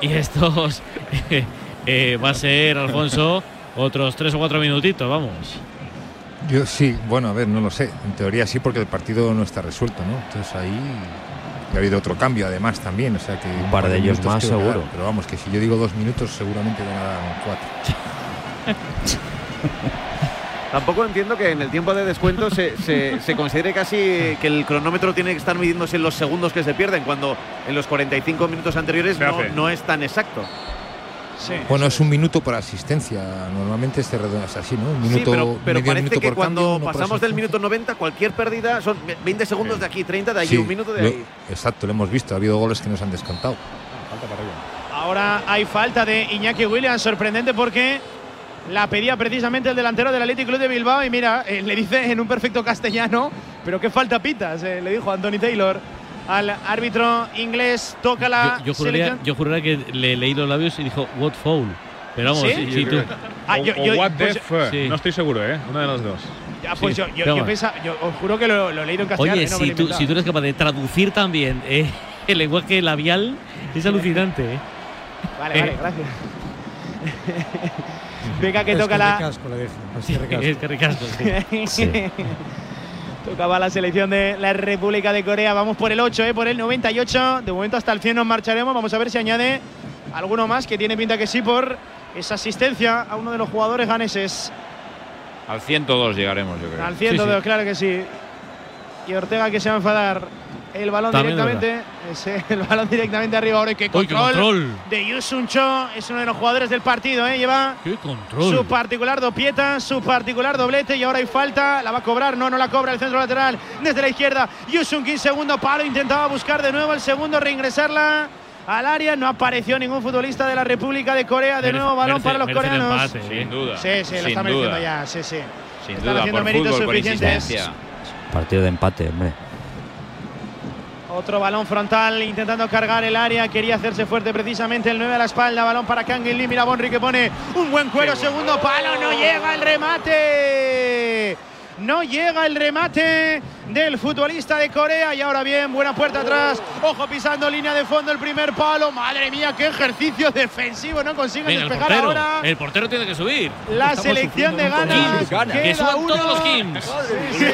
y estos *laughs* eh, va a ser, Alfonso, otros tres o cuatro minutitos, vamos. Yo sí, bueno, a ver, no lo sé. En teoría sí, porque el partido no está resuelto, ¿no? Entonces ahí ha habido otro cambio además también, o sea que un par de ellos más, seguro. dan, Pero vamos, que si yo digo dos minutos, seguramente van a dar cuatro. *laughs* Tampoco entiendo que en el tiempo de descuento se, se- se considere casi que el cronómetro tiene que estar midiéndose en los segundos que se pierden, cuando en los 45 minutos anteriores Se no, no es tan exacto. Bueno, es un minuto por asistencia. Normalmente este redondo es así, ¿no? Un Sí, minuto, pero, pero medio parece minuto que por cuando cambio, pasamos del minuto 90, cualquier pérdida son 20 segundos de aquí, 30 de allí, Sí, un minuto de lo- ahí. Exacto, lo hemos visto. Ha habido goles que nos han descontado. Ahora hay falta de Iñaki Williams, sorprendente porque la pedía precisamente el delantero del Athletic Club de Bilbao y mira, eh, le dice en un perfecto castellano, pero qué falta pitas, eh, le dijo Anthony Taylor al árbitro inglés, toca la Yo juraría, selección. yo juraría que le leí los labios y dijo, what foul. Pero vamos, ¿Sí? sí, sí, tú. Ah, yo- o, yo- o what pues- the fuck. Sí. No estoy seguro, ¿eh? Una de las dos. Ya, pues Sí, yo, yo, yo os juro que lo, lo he leído en castellano. Oye, eh, no si tú, si tú eres capaz de traducir también eh, *laughs* el lenguaje labial, es alucinante. ¿eh? Vale, vale, gracias. Venga, que Es toca que la. ricasco, le dije. Es Sí, que ricasco. es que ricasco, sí. *laughs* Tocaba la selección de la República de Corea. Vamos por el 8, ¿eh? por el 98. De momento hasta el 100 nos marcharemos. Vamos a ver si añade alguno más, que tiene pinta que sí, por esa asistencia a uno de los jugadores ganeses. Al 102 llegaremos, yo creo. Al 102, claro que sí. Y Ortega que se va a enfadar. El balón También es directamente. Ese, el balón directamente arriba. Ahora, qué control, control. de Yusun Cho. Es uno de los jugadores del partido, ¿eh? Lleva ¡Qué control! su particular dopieta, su particular doblete y ahora hay falta. La va a cobrar, no, no la cobra el centro lateral desde la izquierda. Yusun Kim, segundo palo, intentaba buscar de nuevo el segundo, reingresarla al área. No apareció ningún futbolista de la República de Corea. De Merece- nuevo balón merece- para los coreanos. empate, ¿eh? Sin duda, Sí, sí, lo sin está mereciendo duda. ya, sí, sí. Sin Están duda, haciendo por méritos fútbol, suficientes. Partido de empate, hombre. Otro balón frontal intentando cargar el área. Quería hacerse fuerte precisamente el 9 a la espalda. Balón para Kang In Lee. Mira Bonri que pone un buen cuero. Segundo palo. No llega el remate. No llega el remate del futbolista de Corea. Y ahora bien, buena puerta atrás. Ojo pisando línea de fondo el primer palo. Madre mía, qué ejercicio defensivo. No Venga, el despejar portero. ahora. El portero tiene que subir. La selección de queda que suban todos uno. los Kims. Sí, sí.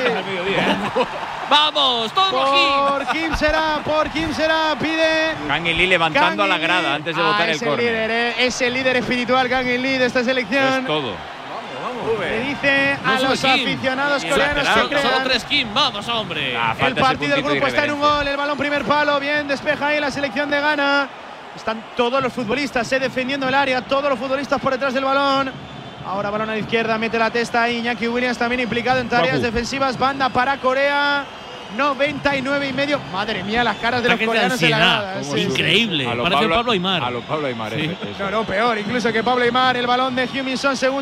Vamos, todos los Por. Kim será, por Kim será. Pide Kang In Lee levantando a la grada antes de Ah, botar el el córner. eh, es el líder espiritual Kang In Lee de esta selección. Es todo. Le dice No a los Kim. aficionados coreanos solo- que Solo crean. tres Kim, vamos, hombre. Ah, El partido del grupo está en un gol, el balón primer palo, bien despeja ahí la selección de Ghana. Están todos los futbolistas eh, defendiendo el área, todos los futbolistas por detrás del balón. Ahora balón a la izquierda, mete la testa ahí, Iñaki Williams también implicado en tareas defensivas, banda para Corea. 99 y medio. Madre mía, las caras de los coreanos en la grada, eh, sí. Increíble. Parece Pablo Aymar. A lo Pablo Aymar. Sí. No, no, peor, incluso que Pablo Aymar, el balón de Huminson, segundo.